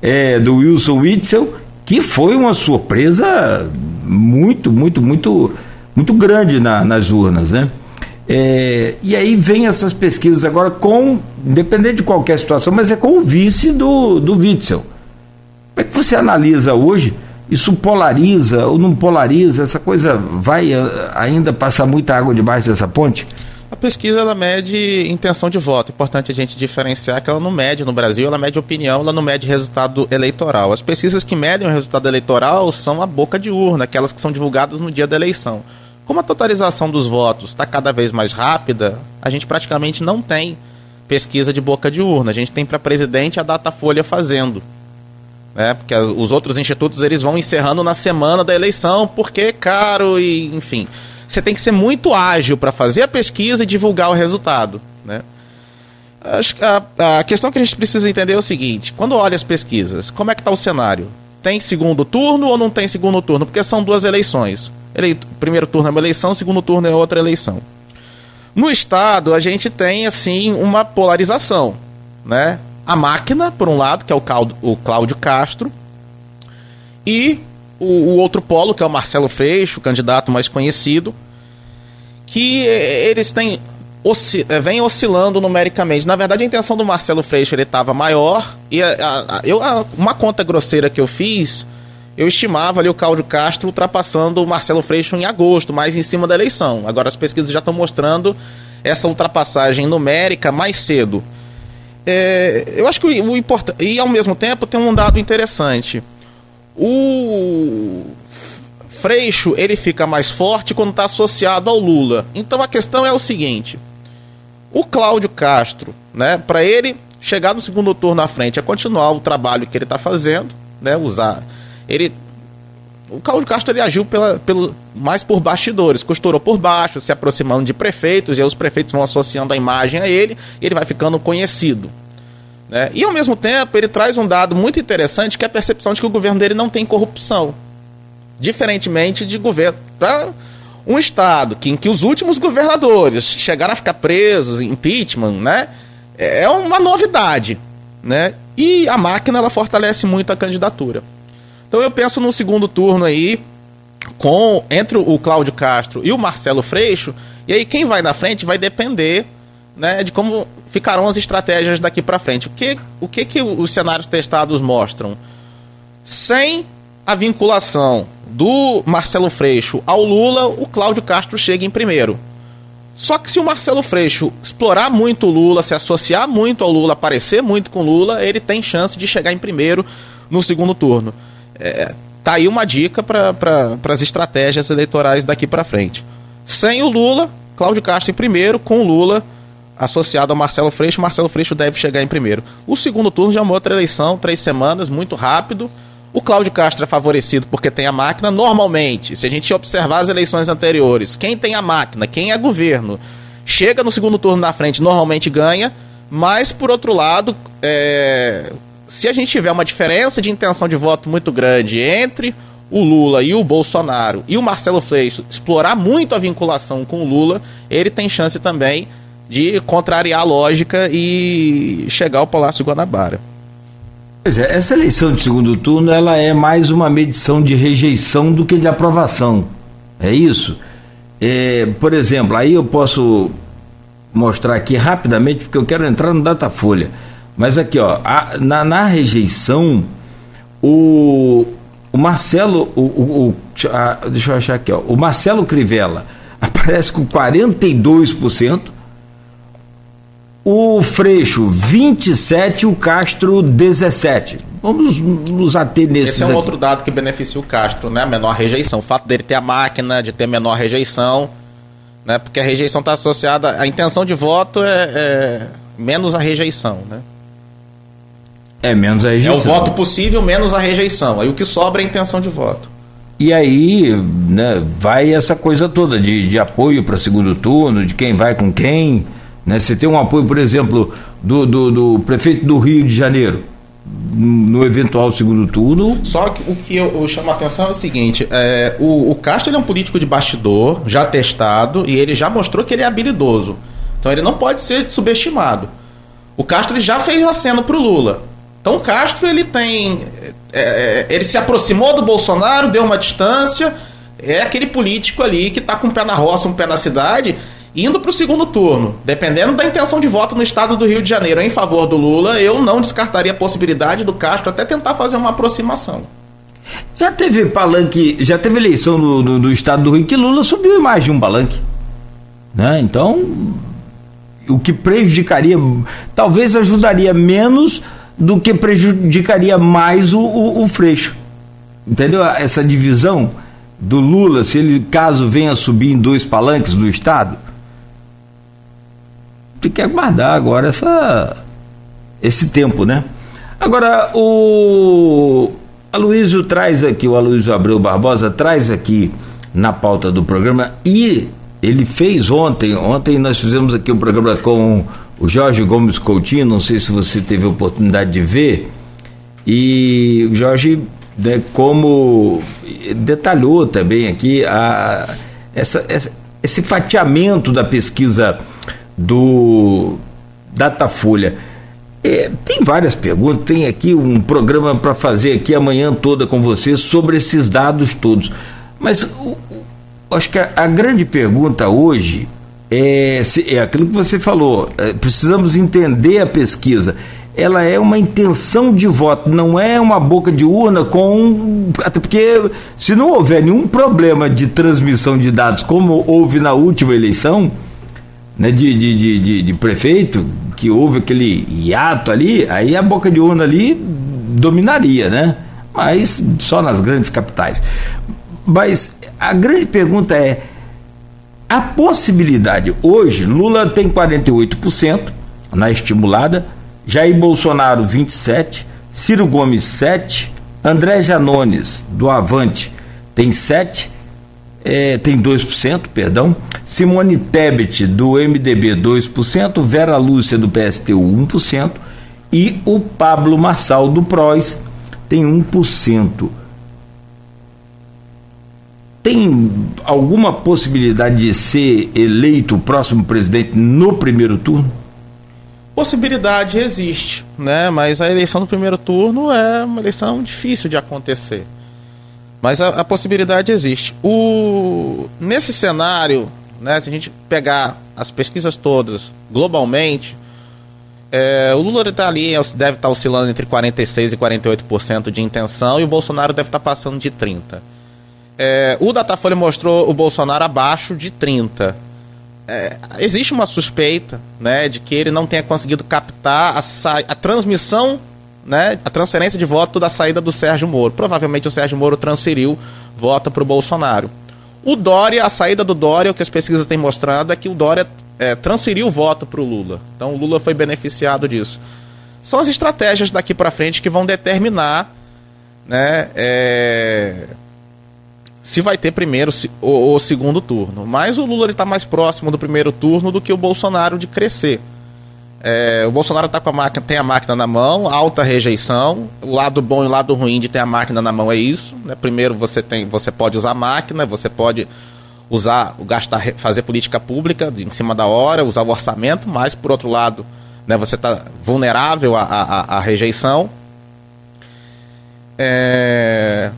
É, do Wilson Witzel que foi uma surpresa muito, muito, muito, muito grande na, nas urnas, né? É, e aí vem essas pesquisas agora com, independente de qualquer situação, mas é com o vice do, do Witzel. Como é que você analisa hoje? Isso polariza ou não polariza? Essa coisa vai eh, ainda passar muita água debaixo dessa ponte? Pesquisa ela mede intenção de voto. Importante a gente diferenciar que ela não mede no Brasil, ela mede opinião, ela não mede resultado eleitoral. As pesquisas que medem o resultado eleitoral são a boca de urna, aquelas que são divulgadas no dia da eleição. Como a totalização dos votos está cada vez mais rápida, a gente praticamente não tem pesquisa de boca de urna. A gente tem para presidente a Datafolha fazendo. Né? Porque os outros institutos eles vão encerrando na semana da eleição, porque é caro e enfim você tem que ser muito ágil para fazer a pesquisa e divulgar o resultado, né? A, a, questão que a gente precisa entender é o seguinte: quando olha as pesquisas, como é que está o cenário? Tem segundo turno ou não tem segundo turno? Porque são duas eleições. Primeiro turno é uma eleição, segundo turno é outra eleição. No estado, a gente tem assim uma polarização, né? A máquina, por um lado, que é o, Caldo, o Cláudio Castro, e o, o, outro polo, que é o Marcelo Freixo, o candidato mais conhecido, que eles têm osci eh, vem oscilando numericamente. Na verdade, a intenção do Marcelo Freixo ele estava maior e a, a, eu, a, uma conta grosseira que eu fiz, eu estimava ali o Cláudio Castro ultrapassando o Marcelo Freixo em agosto, mais em cima da eleição. Agora as pesquisas já estão mostrando essa ultrapassagem numérica mais cedo. é, eu acho que o, o importante. E ao mesmo tempo tem um dado interessante. O Freixo ele fica mais forte quando está associado ao Lula. Então a questão é o seguinte: o Cláudio Castro, né, para ele chegar no segundo turno à frente é continuar o trabalho que ele está fazendo, né, usar. Ele o Cláudio Castro ele agiu pela, pelo, mais por bastidores, costurou por baixo, se aproximando de prefeitos, e aí os prefeitos vão associando a imagem a ele, e ele vai ficando conhecido. Né? E ao mesmo tempo, ele traz um dado muito interessante que é a percepção de que o governo dele não tem corrupção. Diferentemente de governo. Para um Estado que, em que os últimos governadores chegaram a ficar presos, impeachment, né? É uma novidade. Né? E a máquina ela fortalece muito a candidatura. Então eu penso no segundo turno aí, com entre o Cláudio Castro e o Marcelo Freixo, e aí quem vai na frente vai depender né, de como ficarão as estratégias daqui para frente. O que, o que, que os cenários testados mostram? Sem a vinculação do Marcelo Freixo ao Lula, o Cláudio Castro chega em primeiro. Só que se o Marcelo Freixo explorar muito o Lula, se associar muito ao Lula, aparecer muito com o Lula, ele tem chance de chegar em primeiro no segundo turno. É, tá aí uma dica para pra, as estratégias eleitorais daqui para frente. Sem o Lula, Cláudio Castro em primeiro, com o Lula associado ao Marcelo Freixo, Marcelo Freixo deve chegar em primeiro. O segundo turno já é uma outra eleição, três semanas, muito rápido. O Cláudio Castro é favorecido porque tem a máquina. Normalmente, se a gente observar as eleições anteriores, quem tem a máquina, quem é governo, chega no segundo turno na frente, normalmente ganha. Mas, por outro lado, é, se a gente tiver uma diferença de intenção de voto muito grande entre o Lula e o Bolsonaro e o Marcelo Freixo explorar muito a vinculação com o Lula, ele tem chance também de contrariar a lógica e chegar ao Palácio Guanabara. Pois é, essa eleição de segundo turno ela é mais uma medição de rejeição do que de aprovação. É isso? É, por exemplo, aí eu posso mostrar aqui rapidamente, porque eu quero entrar no Datafolha. Mas aqui, ó, a, na, na, rejeição, o, o Marcelo, o, o, a, deixa eu achar aqui, ó, o Marcelo Crivella (laughs) aparece com 42%, o Freixo 27%, o Castro 17%. Vamos nos ater nesse. Esse é um aqui. outro dado que beneficia o Castro, né? A menor rejeição. O fato dele ter a máquina, de ter menor rejeição, né? Porque a rejeição está associada. A intenção de voto é, é menos a rejeição, né? É menos a rejeição. É o voto possível menos a rejeição. Aí o que sobra é a intenção de voto. E aí, né, vai essa coisa toda de, de apoio para segundo turno, de quem vai com quem. Né? Você tem um apoio, por exemplo, do, do, do prefeito do Rio de Janeiro, no eventual segundo turno. Só que o que eu, eu chamo a atenção é o seguinte: é, o, o Castro é um político de bastidor, já testado, e ele já mostrou que ele é habilidoso. Então ele não pode ser subestimado. O Castro já fez aceno para o Lula. Então o Castro ele tem. É, é, ele se aproximou do Bolsonaro, deu uma distância. É aquele político ali que está com um pé na roça, um pé na cidade, indo para o segundo turno. Dependendo da intenção de voto no estado do Rio de Janeiro em favor do Lula, eu não descartaria a possibilidade do Castro até tentar fazer uma aproximação. Já teve palanque, já teve eleição no, no, no estado do Rio que Lula subiu mais de um palanque. Né? Então, o que prejudicaria, talvez ajudaria menos do que prejudicaria mais o, o, o Freixo. Entendeu? Essa divisão do Lula, se ele caso venha subir em dois palanques do Estado, tem que aguardar agora essa, esse tempo, né? Agora, o Aloysio traz aqui, o Aloysio Abreu Barbosa traz aqui na pauta do programa e ele fez ontem, ontem nós fizemos aqui um programa com o Jorge Gomes Coutinho, não sei se você teve a oportunidade de ver, e o Jorge, né, como detalhou também aqui, a, essa, essa, esse fatiamento da pesquisa do Datafolha. É, tem várias perguntas, tem aqui um programa para fazer aqui amanhã toda com você sobre esses dados todos. Mas o, acho que a, a grande pergunta hoje é, é aquilo que você falou, é, precisamos entender a pesquisa. Ela é uma intenção de voto, não é uma boca de urna com. Até porque, se não houver nenhum problema de transmissão de dados, como houve na última eleição né, de, de, de, de, prefeito, que houve aquele hiato ali, aí a boca de urna ali dominaria, né? Mas só nas grandes capitais. Mas a grande pergunta é: a possibilidade, hoje, Lula tem 48% na estimulada, Jair Bolsonaro 27%, Ciro Gomes 7%, André Janones, do Avante, tem 7%, é, tem 2%, perdão, Simone Tebet, do MDB, 2%, Vera Lúcia, do PSTU, 1%, e o Pablo Marçal, do PROS, tem 1%. Tem alguma possibilidade de ser eleito o próximo presidente no primeiro turno? Possibilidade existe, né? Mas a eleição do primeiro turno é uma eleição difícil de acontecer. Mas a, a possibilidade existe. O, nesse cenário, né, se a gente pegar as pesquisas todas globalmente, é, o Lula tá ali, deve estar tá oscilando entre 46% e 48% de intenção e o Bolsonaro deve estar tá passando de 30%. É, o Datafolha mostrou o Bolsonaro abaixo de 30%. É, existe uma suspeita né, de que ele não tenha conseguido captar a, a transmissão né, a transferência de voto da saída do Sérgio Moro. Provavelmente o Sérgio Moro transferiu voto para o Bolsonaro. O Dória, a saída do Dória, o que as pesquisas têm mostrado é que o Dória é, transferiu voto para o Lula. Então o Lula foi beneficiado disso. São as estratégias daqui para frente que vão determinar né, é, se vai ter primeiro ou, ou segundo turno. Mas o Lula está mais próximo do primeiro turno do que o Bolsonaro de crescer. É, o Bolsonaro tá com a máquina, tem a máquina na mão, alta rejeição. O lado bom e o lado ruim de ter a máquina na mão é isso. Né? Primeiro você tem, você pode usar a máquina, você pode usar, gastar, fazer política pública em cima da hora, usar o orçamento, mas por outro lado, né, você está vulnerável à, à, à rejeição. É...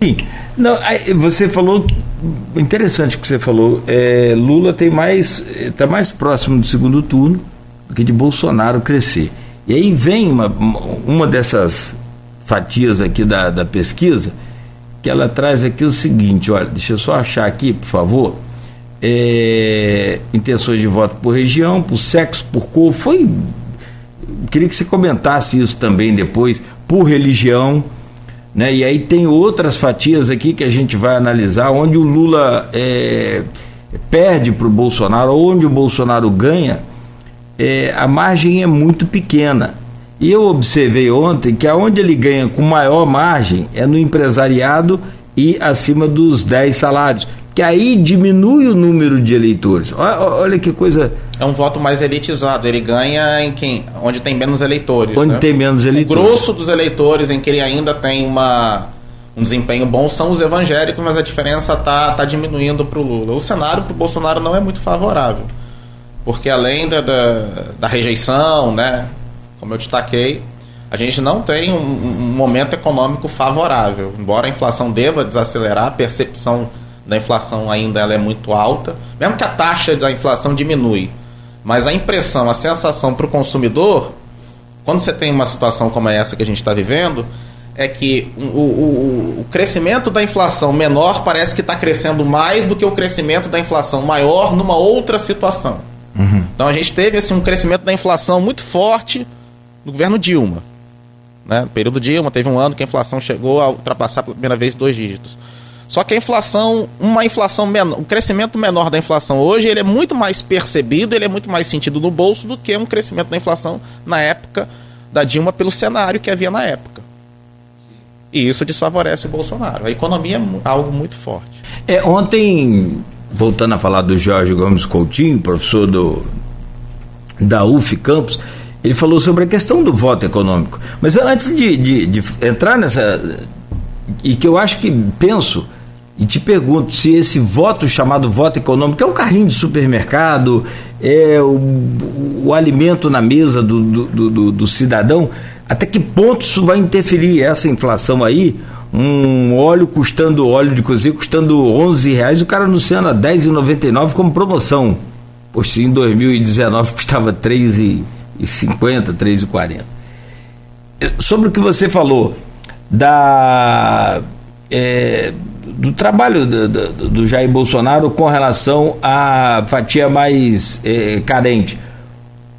Sim. Não, você falou interessante que você falou. É, Lula tem mais está mais próximo do segundo turno do que de Bolsonaro crescer. E aí vem uma, uma dessas fatias aqui da, da pesquisa que ela traz aqui o seguinte, olha, deixa eu só achar aqui, por favor. É, intenções de voto por região, por sexo, por cor, foi. Queria que você comentasse isso também depois, por religião né? E aí tem outras fatias aqui que a gente vai analisar, onde o Lula é, perde para o Bolsonaro, onde o Bolsonaro ganha, é, a margem é muito pequena. E eu observei ontem que aonde ele ganha com maior margem é no empresariado e acima dos 10 salários que aí diminui o número de eleitores. Olha, olha, que coisa. É um voto mais elitizado. Ele ganha em quem, onde tem menos eleitores. Onde né? tem menos eleitores. O grosso dos eleitores em que ele ainda tem uma, um desempenho bom são os evangélicos, mas a diferença tá, tá diminuindo para o Lula. O cenário para o Bolsonaro não é muito favorável, porque além da, da, da, rejeição, né, como eu destaquei, a gente não tem um, um momento econômico favorável. Embora a inflação deva desacelerar, a percepção da inflação ainda ela é muito alta, mesmo que a taxa da inflação diminui, mas a impressão, a sensação para o consumidor, quando você tem uma situação como essa que a gente está vivendo, é que o, o, o, crescimento da inflação menor parece que está crescendo mais do que o crescimento da inflação maior numa outra situação. Uhum. Então a gente teve assim, um crescimento da inflação muito forte no governo Dilma. Né? No período Dilma, teve um ano que a inflação chegou a ultrapassar pela primeira vez dois dígitos. Só que a inflação, uma inflação menor, um crescimento menor da inflação hoje, ele é muito mais percebido, ele é muito mais sentido no bolso do que um crescimento da inflação na época da Dilma pelo cenário que havia na época. E isso desfavorece o Bolsonaro. A economia é algo muito forte. É, ontem, voltando a falar do Jorge Gomes Coutinho, professor do, da UF Campos, ele falou sobre a questão do voto econômico. Mas antes de, de, de entrar nessa. E que eu acho que penso e te pergunto se esse voto chamado voto econômico é o carrinho de supermercado, é o, o alimento na mesa do, do, do, do, cidadão, até que ponto isso vai interferir essa inflação aí? Um óleo custando, óleo de cozinha custando 11 reais, o cara anunciando a 10,99 como promoção. Poxa, em 2019 (laughs) custava 3,50, 3,40. Sobre o que você falou da é, do trabalho do, do, do, Jair Bolsonaro com relação à fatia mais é, carente.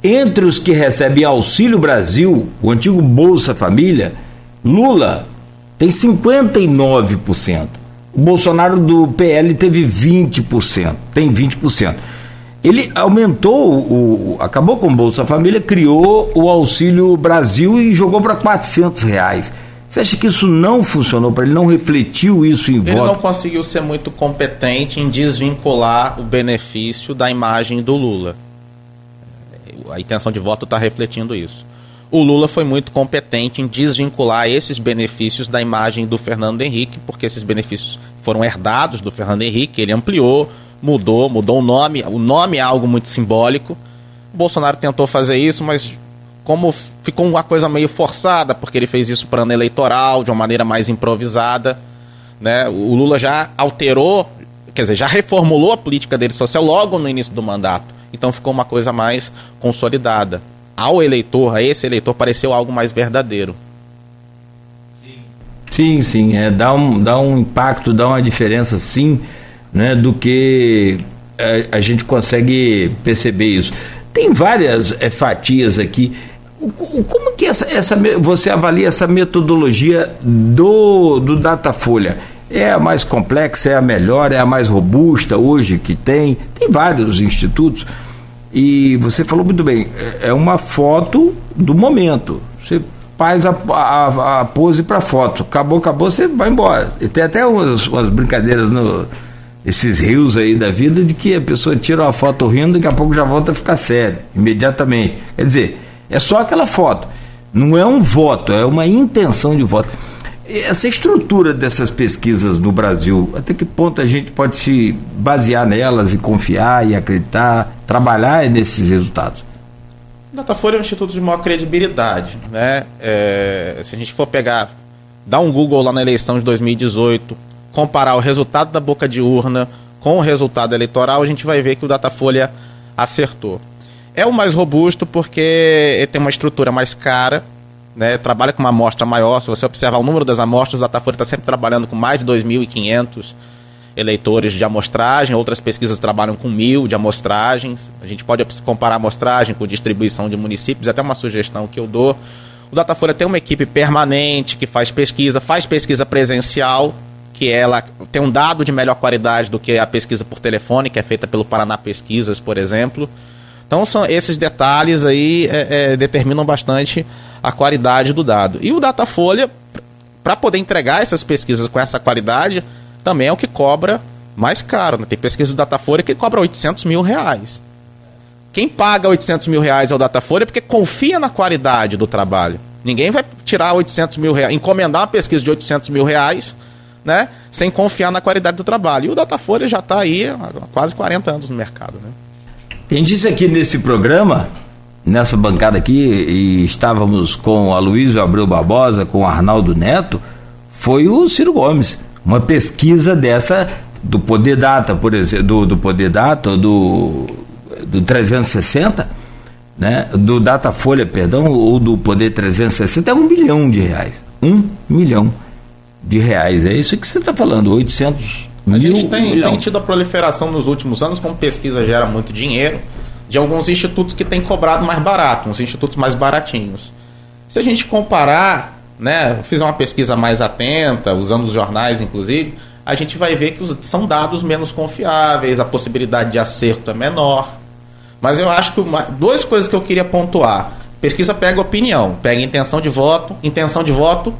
Entre os que recebem Auxílio Brasil, o antigo Bolsa Família, Lula tem 59%. O Bolsonaro do PL teve 20%, tem 20%. Ele aumentou, o, acabou com o Bolsa Família, criou o Auxílio Brasil e jogou para 400 reais. Você acha que isso não funcionou para ele, não refletiu isso em ele voto? Ele não conseguiu ser muito competente em desvincular o benefício da imagem do Lula. A intenção de voto está refletindo isso. O Lula foi muito competente em desvincular esses benefícios da imagem do Fernando Henrique, porque esses benefícios foram herdados do Fernando Henrique, ele ampliou, mudou, mudou o nome. O nome é algo muito simbólico. O Bolsonaro tentou fazer isso, mas como ficou uma coisa meio forçada, porque ele fez isso para ano eleitoral, de uma maneira mais improvisada, né? O Lula já alterou, quer dizer, já reformulou a política dele social logo no início do mandato. Então ficou uma coisa mais consolidada. Ao eleitor, a esse eleitor, pareceu algo mais verdadeiro. Sim, sim, é, dá, um, dá um impacto, dá uma diferença, sim né, do que a, é, a gente consegue perceber isso. Tem várias é, fatias aqui. Como que essa, essa, você avalia essa metodologia do, do Datafolha? É a mais complexa, é a melhor, é a mais robusta hoje que tem? Tem vários institutos. E você falou muito bem, é, é uma foto do momento. Você faz a, a, a pose para foto. Acabou, acabou, você vai embora. E tem até umas, umas brincadeiras no, esses rios aí da vida de que a pessoa tira uma foto rindo e daqui a pouco já volta a ficar sério, imediatamente. Quer dizer, é só aquela foto. Não é um voto, é uma intenção de voto. Essa estrutura dessas pesquisas no Brasil, até que ponto a gente pode se basear nelas e confiar e acreditar, trabalhar nesses resultados? Datafolha é um instituto de maior credibilidade. Né? É, se a gente for pegar, dar um Google lá na eleição de 2018, comparar o resultado da boca de urna com o resultado eleitoral, a gente vai ver que o Datafolha acertou. É o mais robusto porque ele tem uma estrutura mais cara, né, trabalha com uma amostra maior. Se você observar o número das amostras, o Datafolha está sempre trabalhando com mais de 2.500 eleitores de amostragem, outras pesquisas trabalham com mil de amostragens. A gente pode comparar amostragem com distribuição de municípios, até uma sugestão que eu dou. O Datafolha tem uma equipe permanente que faz pesquisa, faz pesquisa presencial, que ela tem um dado de melhor qualidade do que a pesquisa por telefone, que é feita pelo Paraná Pesquisas, por exemplo. Então, são esses detalhes aí é, é, determinam bastante a qualidade do dado. E o Datafolha, para poder entregar essas pesquisas com essa qualidade, também é o que cobra mais caro. Né? Tem pesquisa do Datafolha que cobra 800 mil reais. Quem paga 800 mil reais é o Datafolha porque confia na qualidade do trabalho. Ninguém vai tirar 800 mil reais, encomendar uma pesquisa de 800 mil reais né? Sem confiar na qualidade do trabalho. E o Datafolha já está aí há quase 40 anos no mercado, né? Quem disse aqui nesse programa, nessa bancada aqui, e estávamos com a Luísa Abreu Barbosa, com o Arnaldo Neto, foi o Ciro Gomes. Uma pesquisa dessa do Poder Data, por exemplo, do, do Poder Data, do, do 360, né? do Datafolha, perdão, ou do Poder 360, é um milhão de reais. Um milhão de reais. É isso que você está falando, 800 a gente tem, tem, tido a proliferação nos últimos anos, como pesquisa gera muito dinheiro, de alguns institutos que têm cobrado mais barato, uns institutos mais baratinhos. Se a gente comparar, né, fizer uma pesquisa mais atenta, usando os jornais inclusive, a gente vai ver que são dados menos confiáveis, a possibilidade de acerto é menor. Mas eu acho que uma, duas coisas que eu queria pontuar. Pesquisa pega opinião, pega intenção de voto, intenção de voto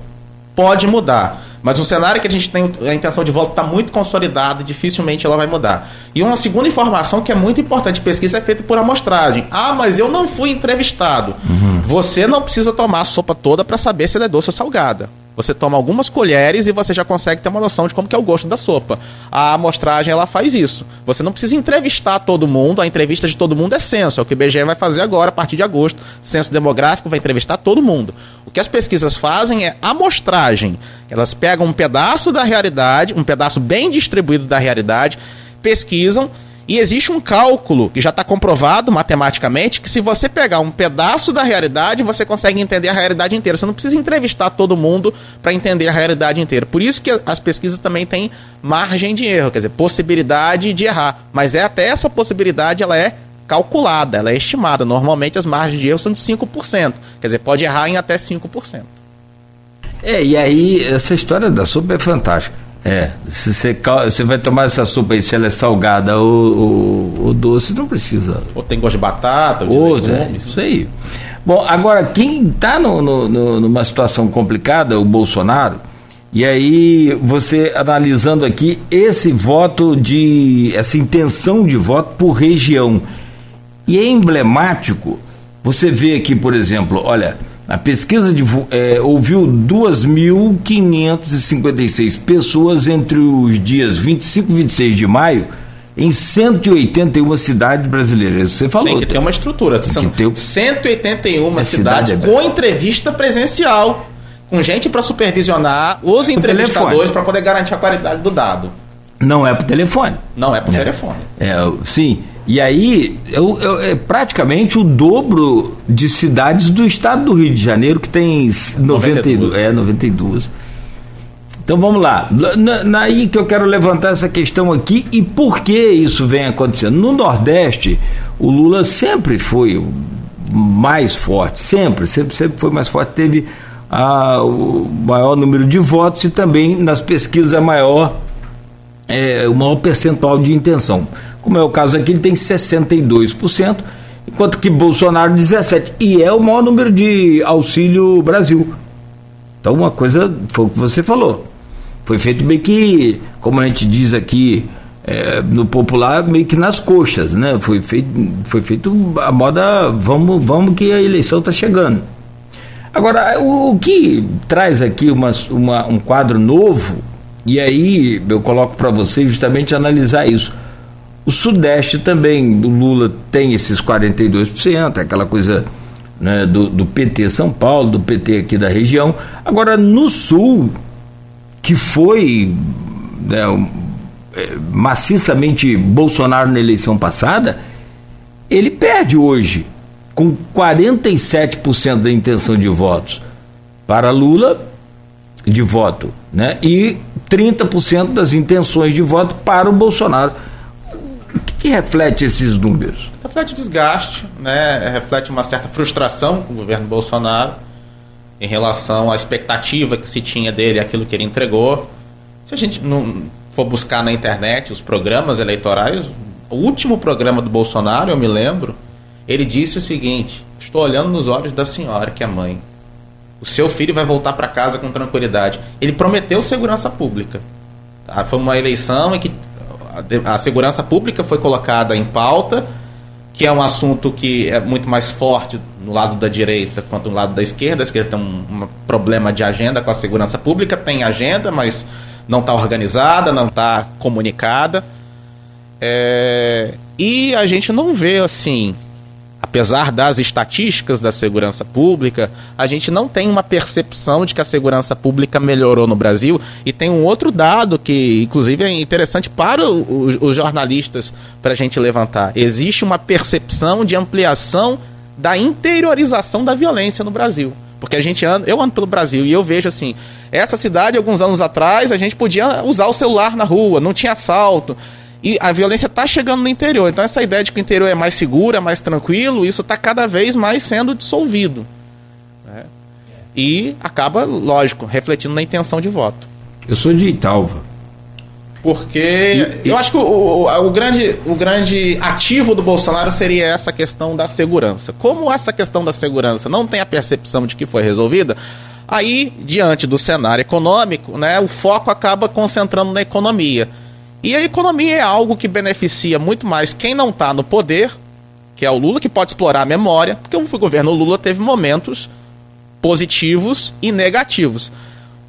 pode mudar. Mas um cenário que a gente tem a intenção de voto está muito consolidado, dificilmente ela vai mudar. E uma segunda informação que é muito importante: pesquisa é feita por amostragem. Ah, mas eu não fui entrevistado. Uhum. Você não precisa tomar a sopa toda para saber se ela é doce ou salgada. Você toma algumas colheres e você já consegue ter uma noção de como que é o gosto da sopa. A amostragem ela faz isso. Você não precisa entrevistar todo mundo, a entrevista de todo mundo é censo, é o que o IBGE vai fazer agora a partir de agosto. Censo demográfico vai entrevistar todo mundo. O que as pesquisas fazem é amostragem. Elas pegam um pedaço da realidade, um pedaço bem distribuído da realidade, pesquisam E existe um cálculo que já está comprovado matematicamente que se você pegar um pedaço da realidade, você consegue entender a realidade inteira. Você não precisa entrevistar todo mundo para entender a realidade inteira. Por isso que as pesquisas também têm margem de erro, quer dizer, possibilidade de errar. Mas é até essa possibilidade ela é calculada, ela é estimada. Normalmente as margens de erro são de 5%. Quer dizer, pode errar em até 5%. É, e aí essa história da sopa é fantástica. É, se você, você vai tomar essa sopa aí, se ela é salgada ou, ou, ou doce, não precisa. Ou tem gosto de batata, ou de ou, é, isso aí. Bom, agora, quem está numa situação complicada, o Bolsonaro, e aí você analisando aqui esse voto de, essa intenção de voto por região, e é emblemático, você vê aqui, por exemplo, olha, a pesquisa de, é, ouviu 2.556 pessoas entre os dias 25 e 26 de maio em 181 cidades brasileiras. Você falou. Tem que ter uma estrutura. São ter... 181 é cidades cidade com entrevista presencial, com gente para supervisionar os entrevistadores para poder garantir a qualidade do dado. Não é por telefone. Não é por é. telefone. É, sim. E aí, eu, eu, é praticamente o dobro de cidades do estado do Rio de Janeiro, que tem 92. É, 92. Então vamos lá. Na, naí que eu quero levantar essa questão aqui e por que isso vem acontecendo. No Nordeste, o Lula sempre foi mais forte, sempre, sempre, sempre foi mais forte. Teve a, o maior número de votos e também nas pesquisas a maior, é, o maior percentual de intenção como é o caso aqui, ele tem 62%, enquanto que Bolsonaro 17%. E é o maior número de auxílio Brasil. Então, uma coisa foi o que você falou. Foi feito meio que, como a gente diz aqui é, no popular, meio que nas coxas, né? Foi feito, foi feito a moda, vamos, vamos que a eleição está chegando. Agora, o, o, que traz aqui uma, uma, um quadro novo, e aí eu coloco para você justamente analisar isso o Sudeste também, o Lula tem esses 42%, é aquela coisa né, do, do PT São Paulo, do PT aqui da região. Agora, no Sul, que foi né, é, maciçamente Bolsonaro na eleição passada, ele perde hoje, com 47% da intenção de votos para Lula de voto, né? E 30% das intenções de voto para o Bolsonaro que reflete esses números? Reflete desgaste, né? reflete uma certa frustração com o governo Bolsonaro em relação à expectativa que se tinha dele, aquilo que ele entregou. Se a gente não for buscar na internet os programas eleitorais, o último programa do Bolsonaro, eu me lembro, ele disse o seguinte: Estou olhando nos olhos da senhora, que é mãe. O seu filho vai voltar para casa com tranquilidade. Ele prometeu segurança pública. Tá? Foi uma eleição em que a, segurança pública foi colocada em pauta, que é um assunto que é muito mais forte no lado da direita quanto no lado da esquerda. A esquerda tem um, um problema de agenda com a segurança pública, tem agenda, mas não está organizada, não está comunicada. É, e a gente não vê assim apesar das estatísticas da segurança pública, a gente não tem uma percepção de que a segurança pública melhorou no Brasil. E tem um outro dado que, inclusive, é interessante para os, jornalistas para a gente levantar. Existe uma percepção de ampliação da interiorização da violência no Brasil. Porque a gente anda, eu ando pelo Brasil e eu vejo assim, essa cidade, alguns anos atrás, a gente podia usar o celular na rua, não tinha assalto. E a violência está chegando no interior. Então essa ideia de que o interior é mais seguro, é mais tranquilo, isso está cada vez mais sendo dissolvido. Né? E acaba, lógico, refletindo na intenção de voto. Eu sou de Italva. Porque e, eu e... acho que o, o, o, grande, o grande ativo do Bolsonaro seria essa questão da segurança. Como essa questão da segurança não tem a percepção de que foi resolvida, aí, diante do cenário econômico, né, o foco acaba concentrando na economia. E a economia é algo que beneficia muito mais quem não está no poder, que é o Lula, que pode explorar a memória, porque o governo Lula teve momentos positivos e negativos.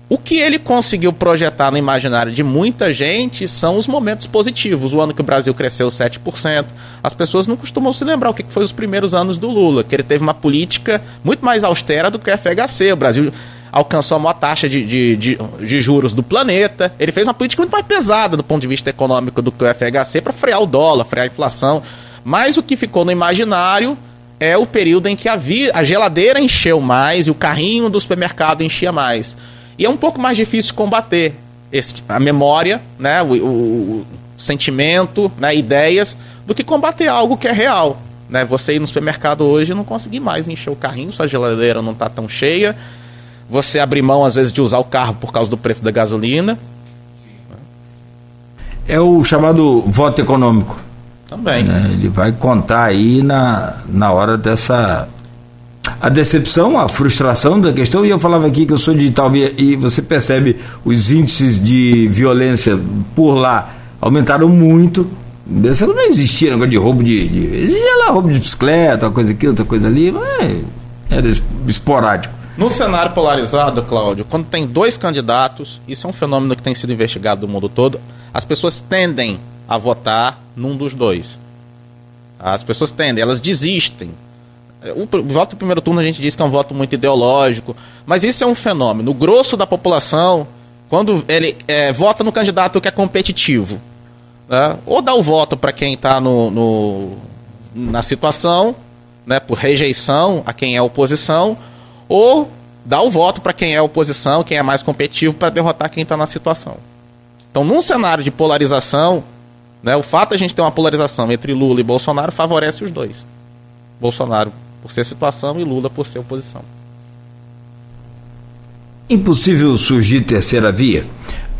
O que ele conseguiu projetar no imaginário de muita gente são os momentos positivos. O ano que o Brasil cresceu 7%. As pessoas não costumam se lembrar o que foi os primeiros anos do Lula, que ele teve uma política muito mais austera do que o FHC. O Brasil alcançou a maior taxa de, de, de, de, juros do planeta. Ele fez uma política muito mais pesada do ponto de vista econômico do que o FHC para frear o dólar, frear a inflação. Mas o que ficou no imaginário é o período em que a, a geladeira encheu mais e o carrinho do supermercado enchia mais. E é um pouco mais difícil combater esse, a memória, né, o, o, o sentimento, né, ideias, do que combater algo que é real. Né? Você ir no supermercado hoje e não conseguir mais encher o carrinho, sua geladeira não está tão cheia. Você abrir mão, às vezes, de usar o carro por causa do preço da gasolina. É o chamado voto econômico. Também. Né? Ele vai contar aí na, na hora dessa. A decepção, a frustração da questão, e eu falava aqui que eu sou digital e você percebe os índices de violência por lá aumentaram muito. Isso não existia negócio de roubo de, de. Existia lá roubo de bicicleta, uma coisa aqui, outra coisa ali, mas era esporádico. No cenário polarizado, Cláudio, quando tem dois candidatos, isso é um fenômeno que tem sido investigado no mundo todo, as pessoas tendem a votar num dos dois. As pessoas tendem, elas desistem. O voto do primeiro turno a gente diz que é um voto muito ideológico, mas isso é um fenômeno. O grosso da população, quando ele é, vota no candidato que é competitivo, né? ou dá o voto para quem está no, no, na situação, né, por rejeição a quem é oposição, ou dá o voto para quem é oposição, quem é mais competitivo, para derrotar quem está na situação. Então, num cenário de polarização, né, o fato de a gente ter uma polarização entre Lula e Bolsonaro favorece os dois. Bolsonaro por ser situação e Lula por ser oposição. Impossível surgir terceira via.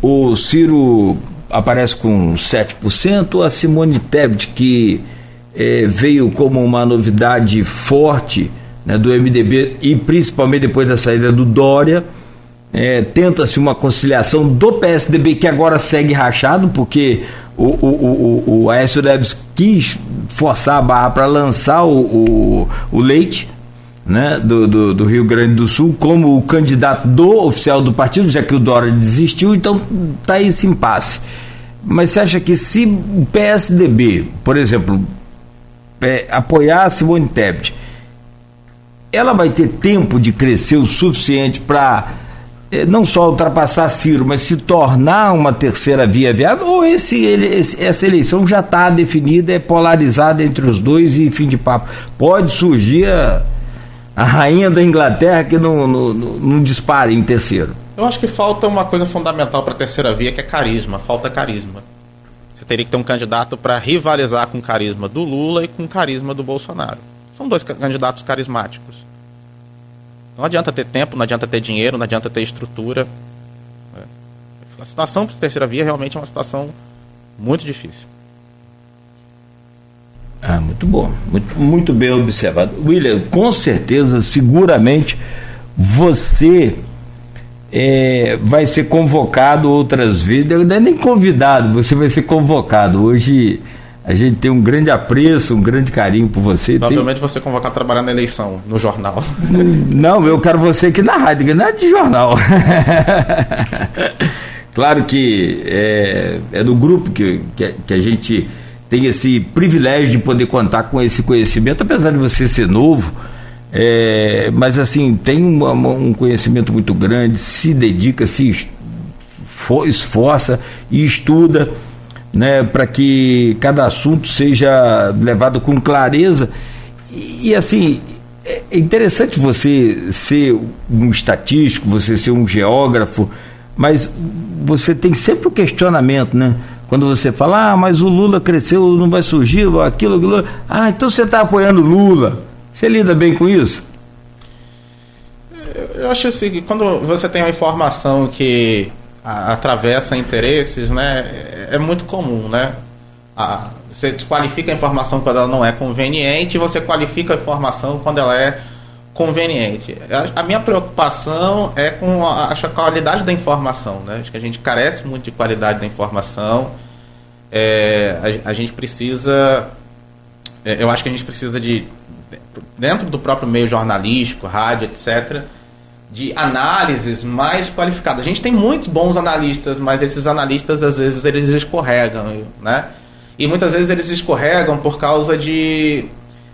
O Ciro aparece com 7%, a Simone Tebet, que eh, veio como uma novidade forte né, do MDB e principalmente depois da saída do Dória, eh, tenta-se uma conciliação do PSDB que agora segue rachado, porque o, o, o, o Aécio Neves quis forçar a barra para lançar o, o, o Leite, né, do, do, do, Rio Grande do Sul como o candidato do oficial do partido, já que o Dória desistiu, então está esse impasse. Mas você acha que se o PSDB, por exemplo, é, apoiar Simone Tebet, ela vai ter tempo de crescer o suficiente para é, não só ultrapassar Ciro, mas se tornar uma terceira via viável? Ou esse, ele, esse, essa eleição já está definida, é polarizada entre os dois e fim de papo? Pode surgir a a rainha da Inglaterra que não, não, não dispare em terceiro. Eu acho que falta uma coisa fundamental para a terceira via, que é carisma. Falta carisma. Você teria que ter um candidato para rivalizar com o carisma do Lula e com o carisma do Bolsonaro. São dois candidatos carismáticos. Não adianta ter tempo, não adianta ter dinheiro, não adianta ter estrutura. É. A situação para a terceira via realmente é uma situação muito difícil. Ah, muito bom, muito, muito bem observado. William, com certeza, seguramente, você é, vai ser convocado outras vezes, não é nem convidado, você vai ser convocado. Hoje a gente tem um grande apreço, um grande carinho por você. Provavelmente tem... você convocar a trabalhar na eleição, no jornal. Não, eu quero você aqui na rádio, não é de jornal. (laughs) claro que é, é do grupo que, que, que a gente tem esse privilégio de poder contar com esse conhecimento, apesar de você ser novo, é, mas assim, tem uma, um conhecimento muito grande, se dedica, se esforça e estuda né, para que cada assunto seja levado com clareza. E, e assim, é interessante você ser um estatístico, você ser um geógrafo, mas você tem sempre o questionamento, né? Quando você fala, ah, mas o Lula cresceu, não vai surgir aquilo, aquilo. Ah, então você está apoiando Lula. Você lida bem com isso? Eu acho assim que quando você tem uma informação que atravessa interesses, né, é, é muito comum, né? A, você desqualifica a informação quando ela não é conveniente você qualifica a informação quando ela é conveniente. A, a minha preocupação é com a, a, qualidade da informação. Né? Acho que a gente carece muito de qualidade da informação. É, a, a, gente precisa. É, eu acho que a gente precisa de. Dentro do próprio meio jornalístico, rádio, etc., de análises mais qualificadas. A gente tem muitos bons analistas, mas esses analistas, às vezes, eles escorregam. Né? E muitas vezes eles escorregam por causa de.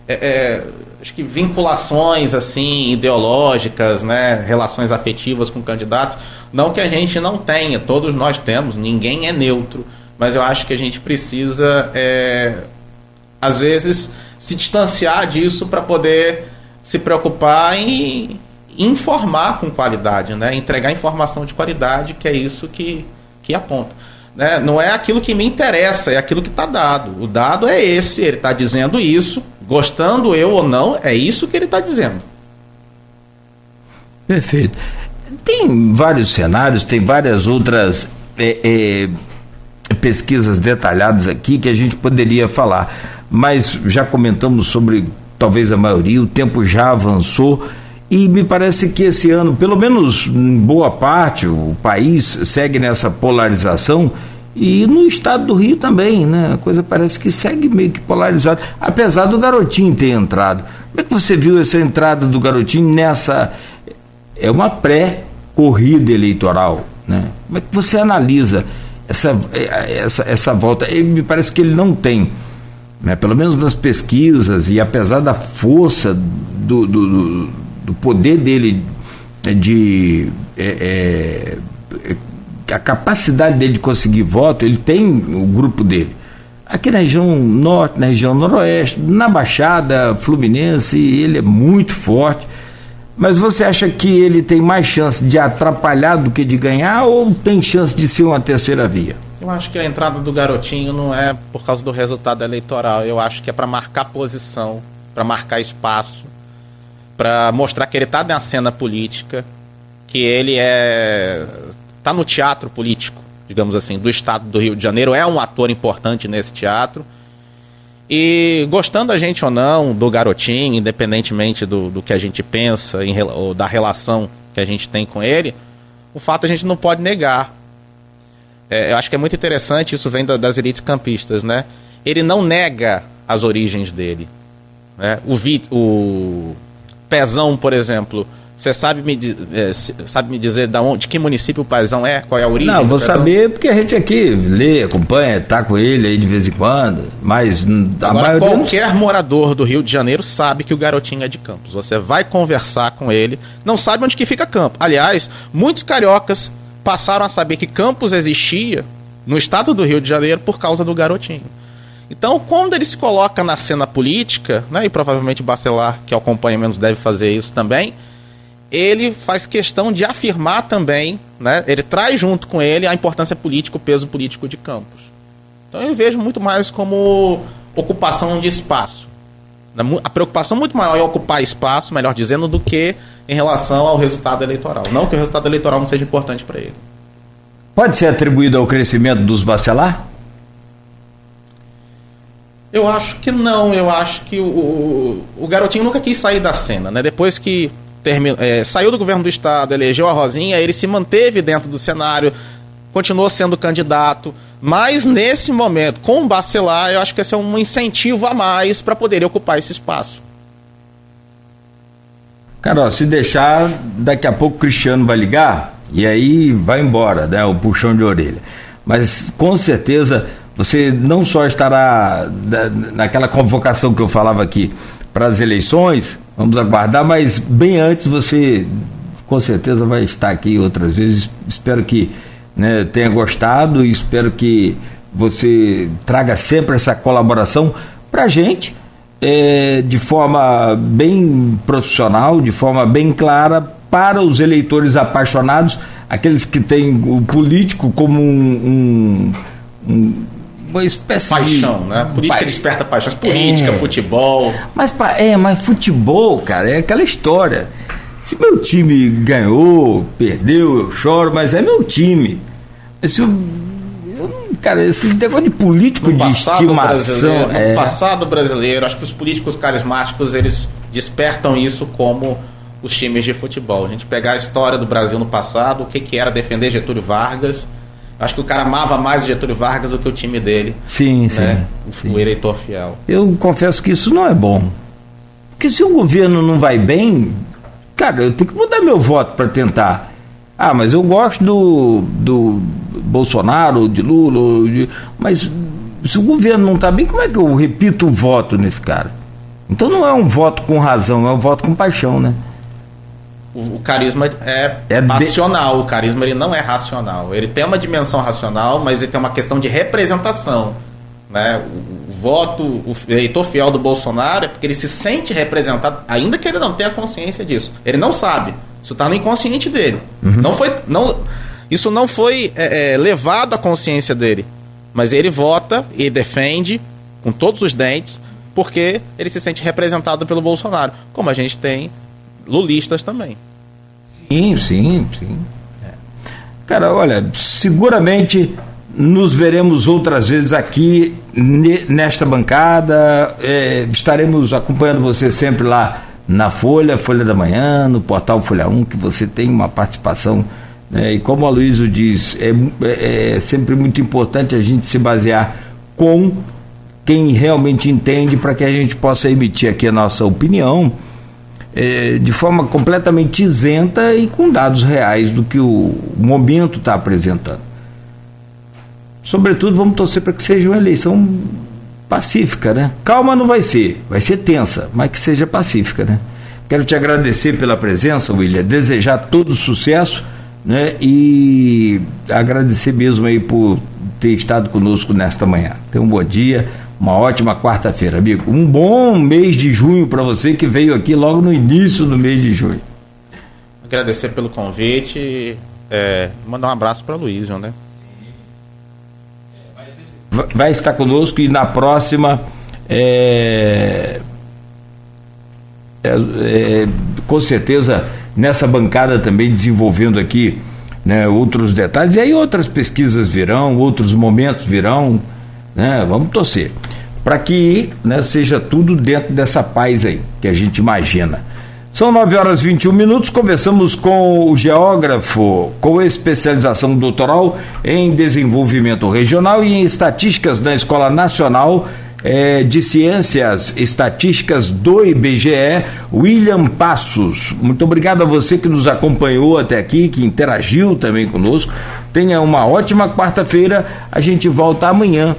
É, é acho que vinculações assim ideológicas, né, relações afetivas com candidatos, não que a gente não tenha, todos nós temos, ninguém é neutro, mas eu acho que a gente precisa é, às vezes se distanciar disso para poder se preocupar em informar com qualidade, né? entregar informação de qualidade, que é isso que, que aponta. Né? Não é aquilo que me interessa, é aquilo que está dado. O dado é esse, ele está dizendo isso, gostando eu ou não, é isso que ele está dizendo. Perfeito. Tem vários cenários, tem várias outras é, é, pesquisas detalhadas aqui que a gente poderia falar, mas já comentamos sobre talvez a maioria, o tempo já avançou. E me parece que esse ano, pelo menos em boa parte, o país segue nessa polarização e no estado do Rio também, né? A coisa parece que segue meio que polarizada, apesar do garotinho ter entrado. Como é que você viu essa entrada do garotinho nessa. É uma pré-corrida eleitoral, né? Como é que você analisa essa, essa, essa volta? Me parece que ele não tem, né? pelo menos nas pesquisas, e apesar da força do, do, do do poder dele de é, é, a capacidade dele de conseguir voto, ele tem o grupo dele. Aqui na região norte, na região noroeste, na Baixada Fluminense, ele é muito forte. Mas você acha que ele tem mais chance de atrapalhar do que de ganhar ou tem chance de ser uma terceira via? Eu acho que a entrada do garotinho não é por causa do resultado eleitoral. Eu acho que é para marcar posição, para marcar espaço para mostrar que ele está na cena política, que ele é tá no teatro político, digamos assim, do estado do Rio de Janeiro, é um ator importante nesse teatro. E gostando a gente ou não do garotinho, independentemente do, do que a gente pensa, em, ou da relação que a gente tem com ele, o fato a gente não pode negar. É, eu acho que é muito interessante, isso vem da, das elites campistas, né? Ele não nega as origens dele. Né? O, o, Pezão, por exemplo, você sabe me, é, sabe me dizer de, onde, de que município o Pezão é? Qual é a origem? Não, vou saber porque a gente aqui lê, acompanha, tá com ele aí de vez em quando, mas a Agora, maioria... qualquer morador do Rio de Janeiro sabe que o garotinho é de Campos. Você vai conversar com ele, não sabe onde que fica Campos. Aliás, muitos cariocas passaram a saber que Campos existia no estado do Rio de Janeiro por causa do garotinho. Então, quando ele se coloca na cena política, né, e provavelmente o Bacelar, que acompanha menos, deve fazer isso também, ele faz questão de afirmar também, né, ele traz junto com ele a importância política, o peso político de Campos. Então, eu vejo muito mais como ocupação de espaço. A preocupação muito maior é ocupar espaço, melhor dizendo, do que em relação ao resultado eleitoral. Não que o resultado eleitoral não seja importante para ele. Pode ser atribuído ao crescimento dos Bacelar? Eu acho que não, eu acho que o, o, garotinho nunca quis sair da cena, né? Depois que terminou, é, saiu do governo do estado, elegeu a Rosinha, ele se manteve dentro do cenário, continuou sendo candidato, mas nesse momento, com o Bacelar, eu acho que esse é um incentivo a mais para poder ocupar esse espaço. Carol, se deixar, daqui a pouco o Cristiano vai ligar e aí vai embora, né? O puxão de orelha. Mas com certeza você não só estará naquela convocação que eu falava aqui para as eleições, vamos aguardar, mas bem antes você com certeza vai estar aqui outras vezes. Espero que né, tenha gostado e espero que você traga sempre essa colaboração para a gente. É, de forma bem profissional, de forma bem clara, para os eleitores apaixonados, aqueles que têm o político como um, um, um uma espécie paixão, de... né? Política pa... desperta paixões. Política, é. futebol. Mas, é, mas futebol, cara, é aquela história. Se meu time ganhou, perdeu, eu choro, mas é meu time. Se eu, eu, cara, esse negócio de político no de estimação. No é... passado brasileiro, acho que os políticos carismáticos eles despertam isso como os times de futebol. A gente pegar a história do Brasil no passado, o que, que era defender Getúlio Vargas Acho que o cara amava mais o Getúlio Vargas do que o time dele. Sim, né? sim, O, sim. eleitor fiel. Eu confesso que isso não é bom. Porque se o governo não vai bem, cara, eu tenho que mudar meu voto para tentar. Ah, mas eu gosto do, do Bolsonaro, de Lula, de, mas se o governo não está bem, como é que eu repito o voto nesse cara? Então não é um voto com razão, é um voto com paixão, né? O, o carisma é, é passional, de... o carisma ele não é racional. Ele tem uma dimensão racional, mas ele tem uma questão de representação. Né? O, o voto, o eleitor fiel do Bolsonaro é porque ele se sente representado, ainda que ele não tenha consciência disso. Ele não sabe. Isso está no inconsciente dele. Uhum. Não foi, não, isso não foi é, é, levado à consciência dele. Mas ele vota e defende com todos os dentes porque ele se sente representado pelo Bolsonaro. Como a gente tem lulistas também. Sim, sim, sim. Cara, olha, seguramente nos veremos outras vezes aqui nesta bancada. É, estaremos acompanhando você sempre lá na Folha, Folha da Manhã, no portal Folha 1, que você tem uma participação. Né? E como a Luísa diz, é, é, é sempre muito importante a gente se basear com quem realmente entende para que a gente possa emitir aqui a nossa opinião é, de forma completamente isenta e com dados reais do que o momento está apresentando. Sobretudo, vamos torcer para que seja uma eleição pacífica, né? Calma não vai ser, vai ser tensa, mas que seja pacífica, né? Quero te agradecer pela presença, William, desejar todo sucesso, né? E agradecer mesmo aí por ter estado conosco nesta manhã. Tenha um bom dia, uma ótima quarta-feira, amigo. Um bom mês de junho para você que veio aqui logo no início do mês de junho. Agradecer pelo convite, é, mandar um abraço para o Luiz, né? vai estar conosco e na próxima é, é, é, com certeza nessa bancada também desenvolvendo aqui né, outros detalhes e aí outras pesquisas virão, outros momentos virão, né, vamos torcer para que né, seja tudo dentro dessa paz aí que a gente imagina. São 9 horas e 21 minutos. Conversamos com o geógrafo com especialização doutoral em desenvolvimento regional e em estatísticas da Escola Nacional eh, de Ciências Estatísticas do IBGE, William Passos. Muito obrigado a você que nos acompanhou até aqui, que interagiu também conosco. Tenha uma ótima quarta-feira. A gente volta amanhã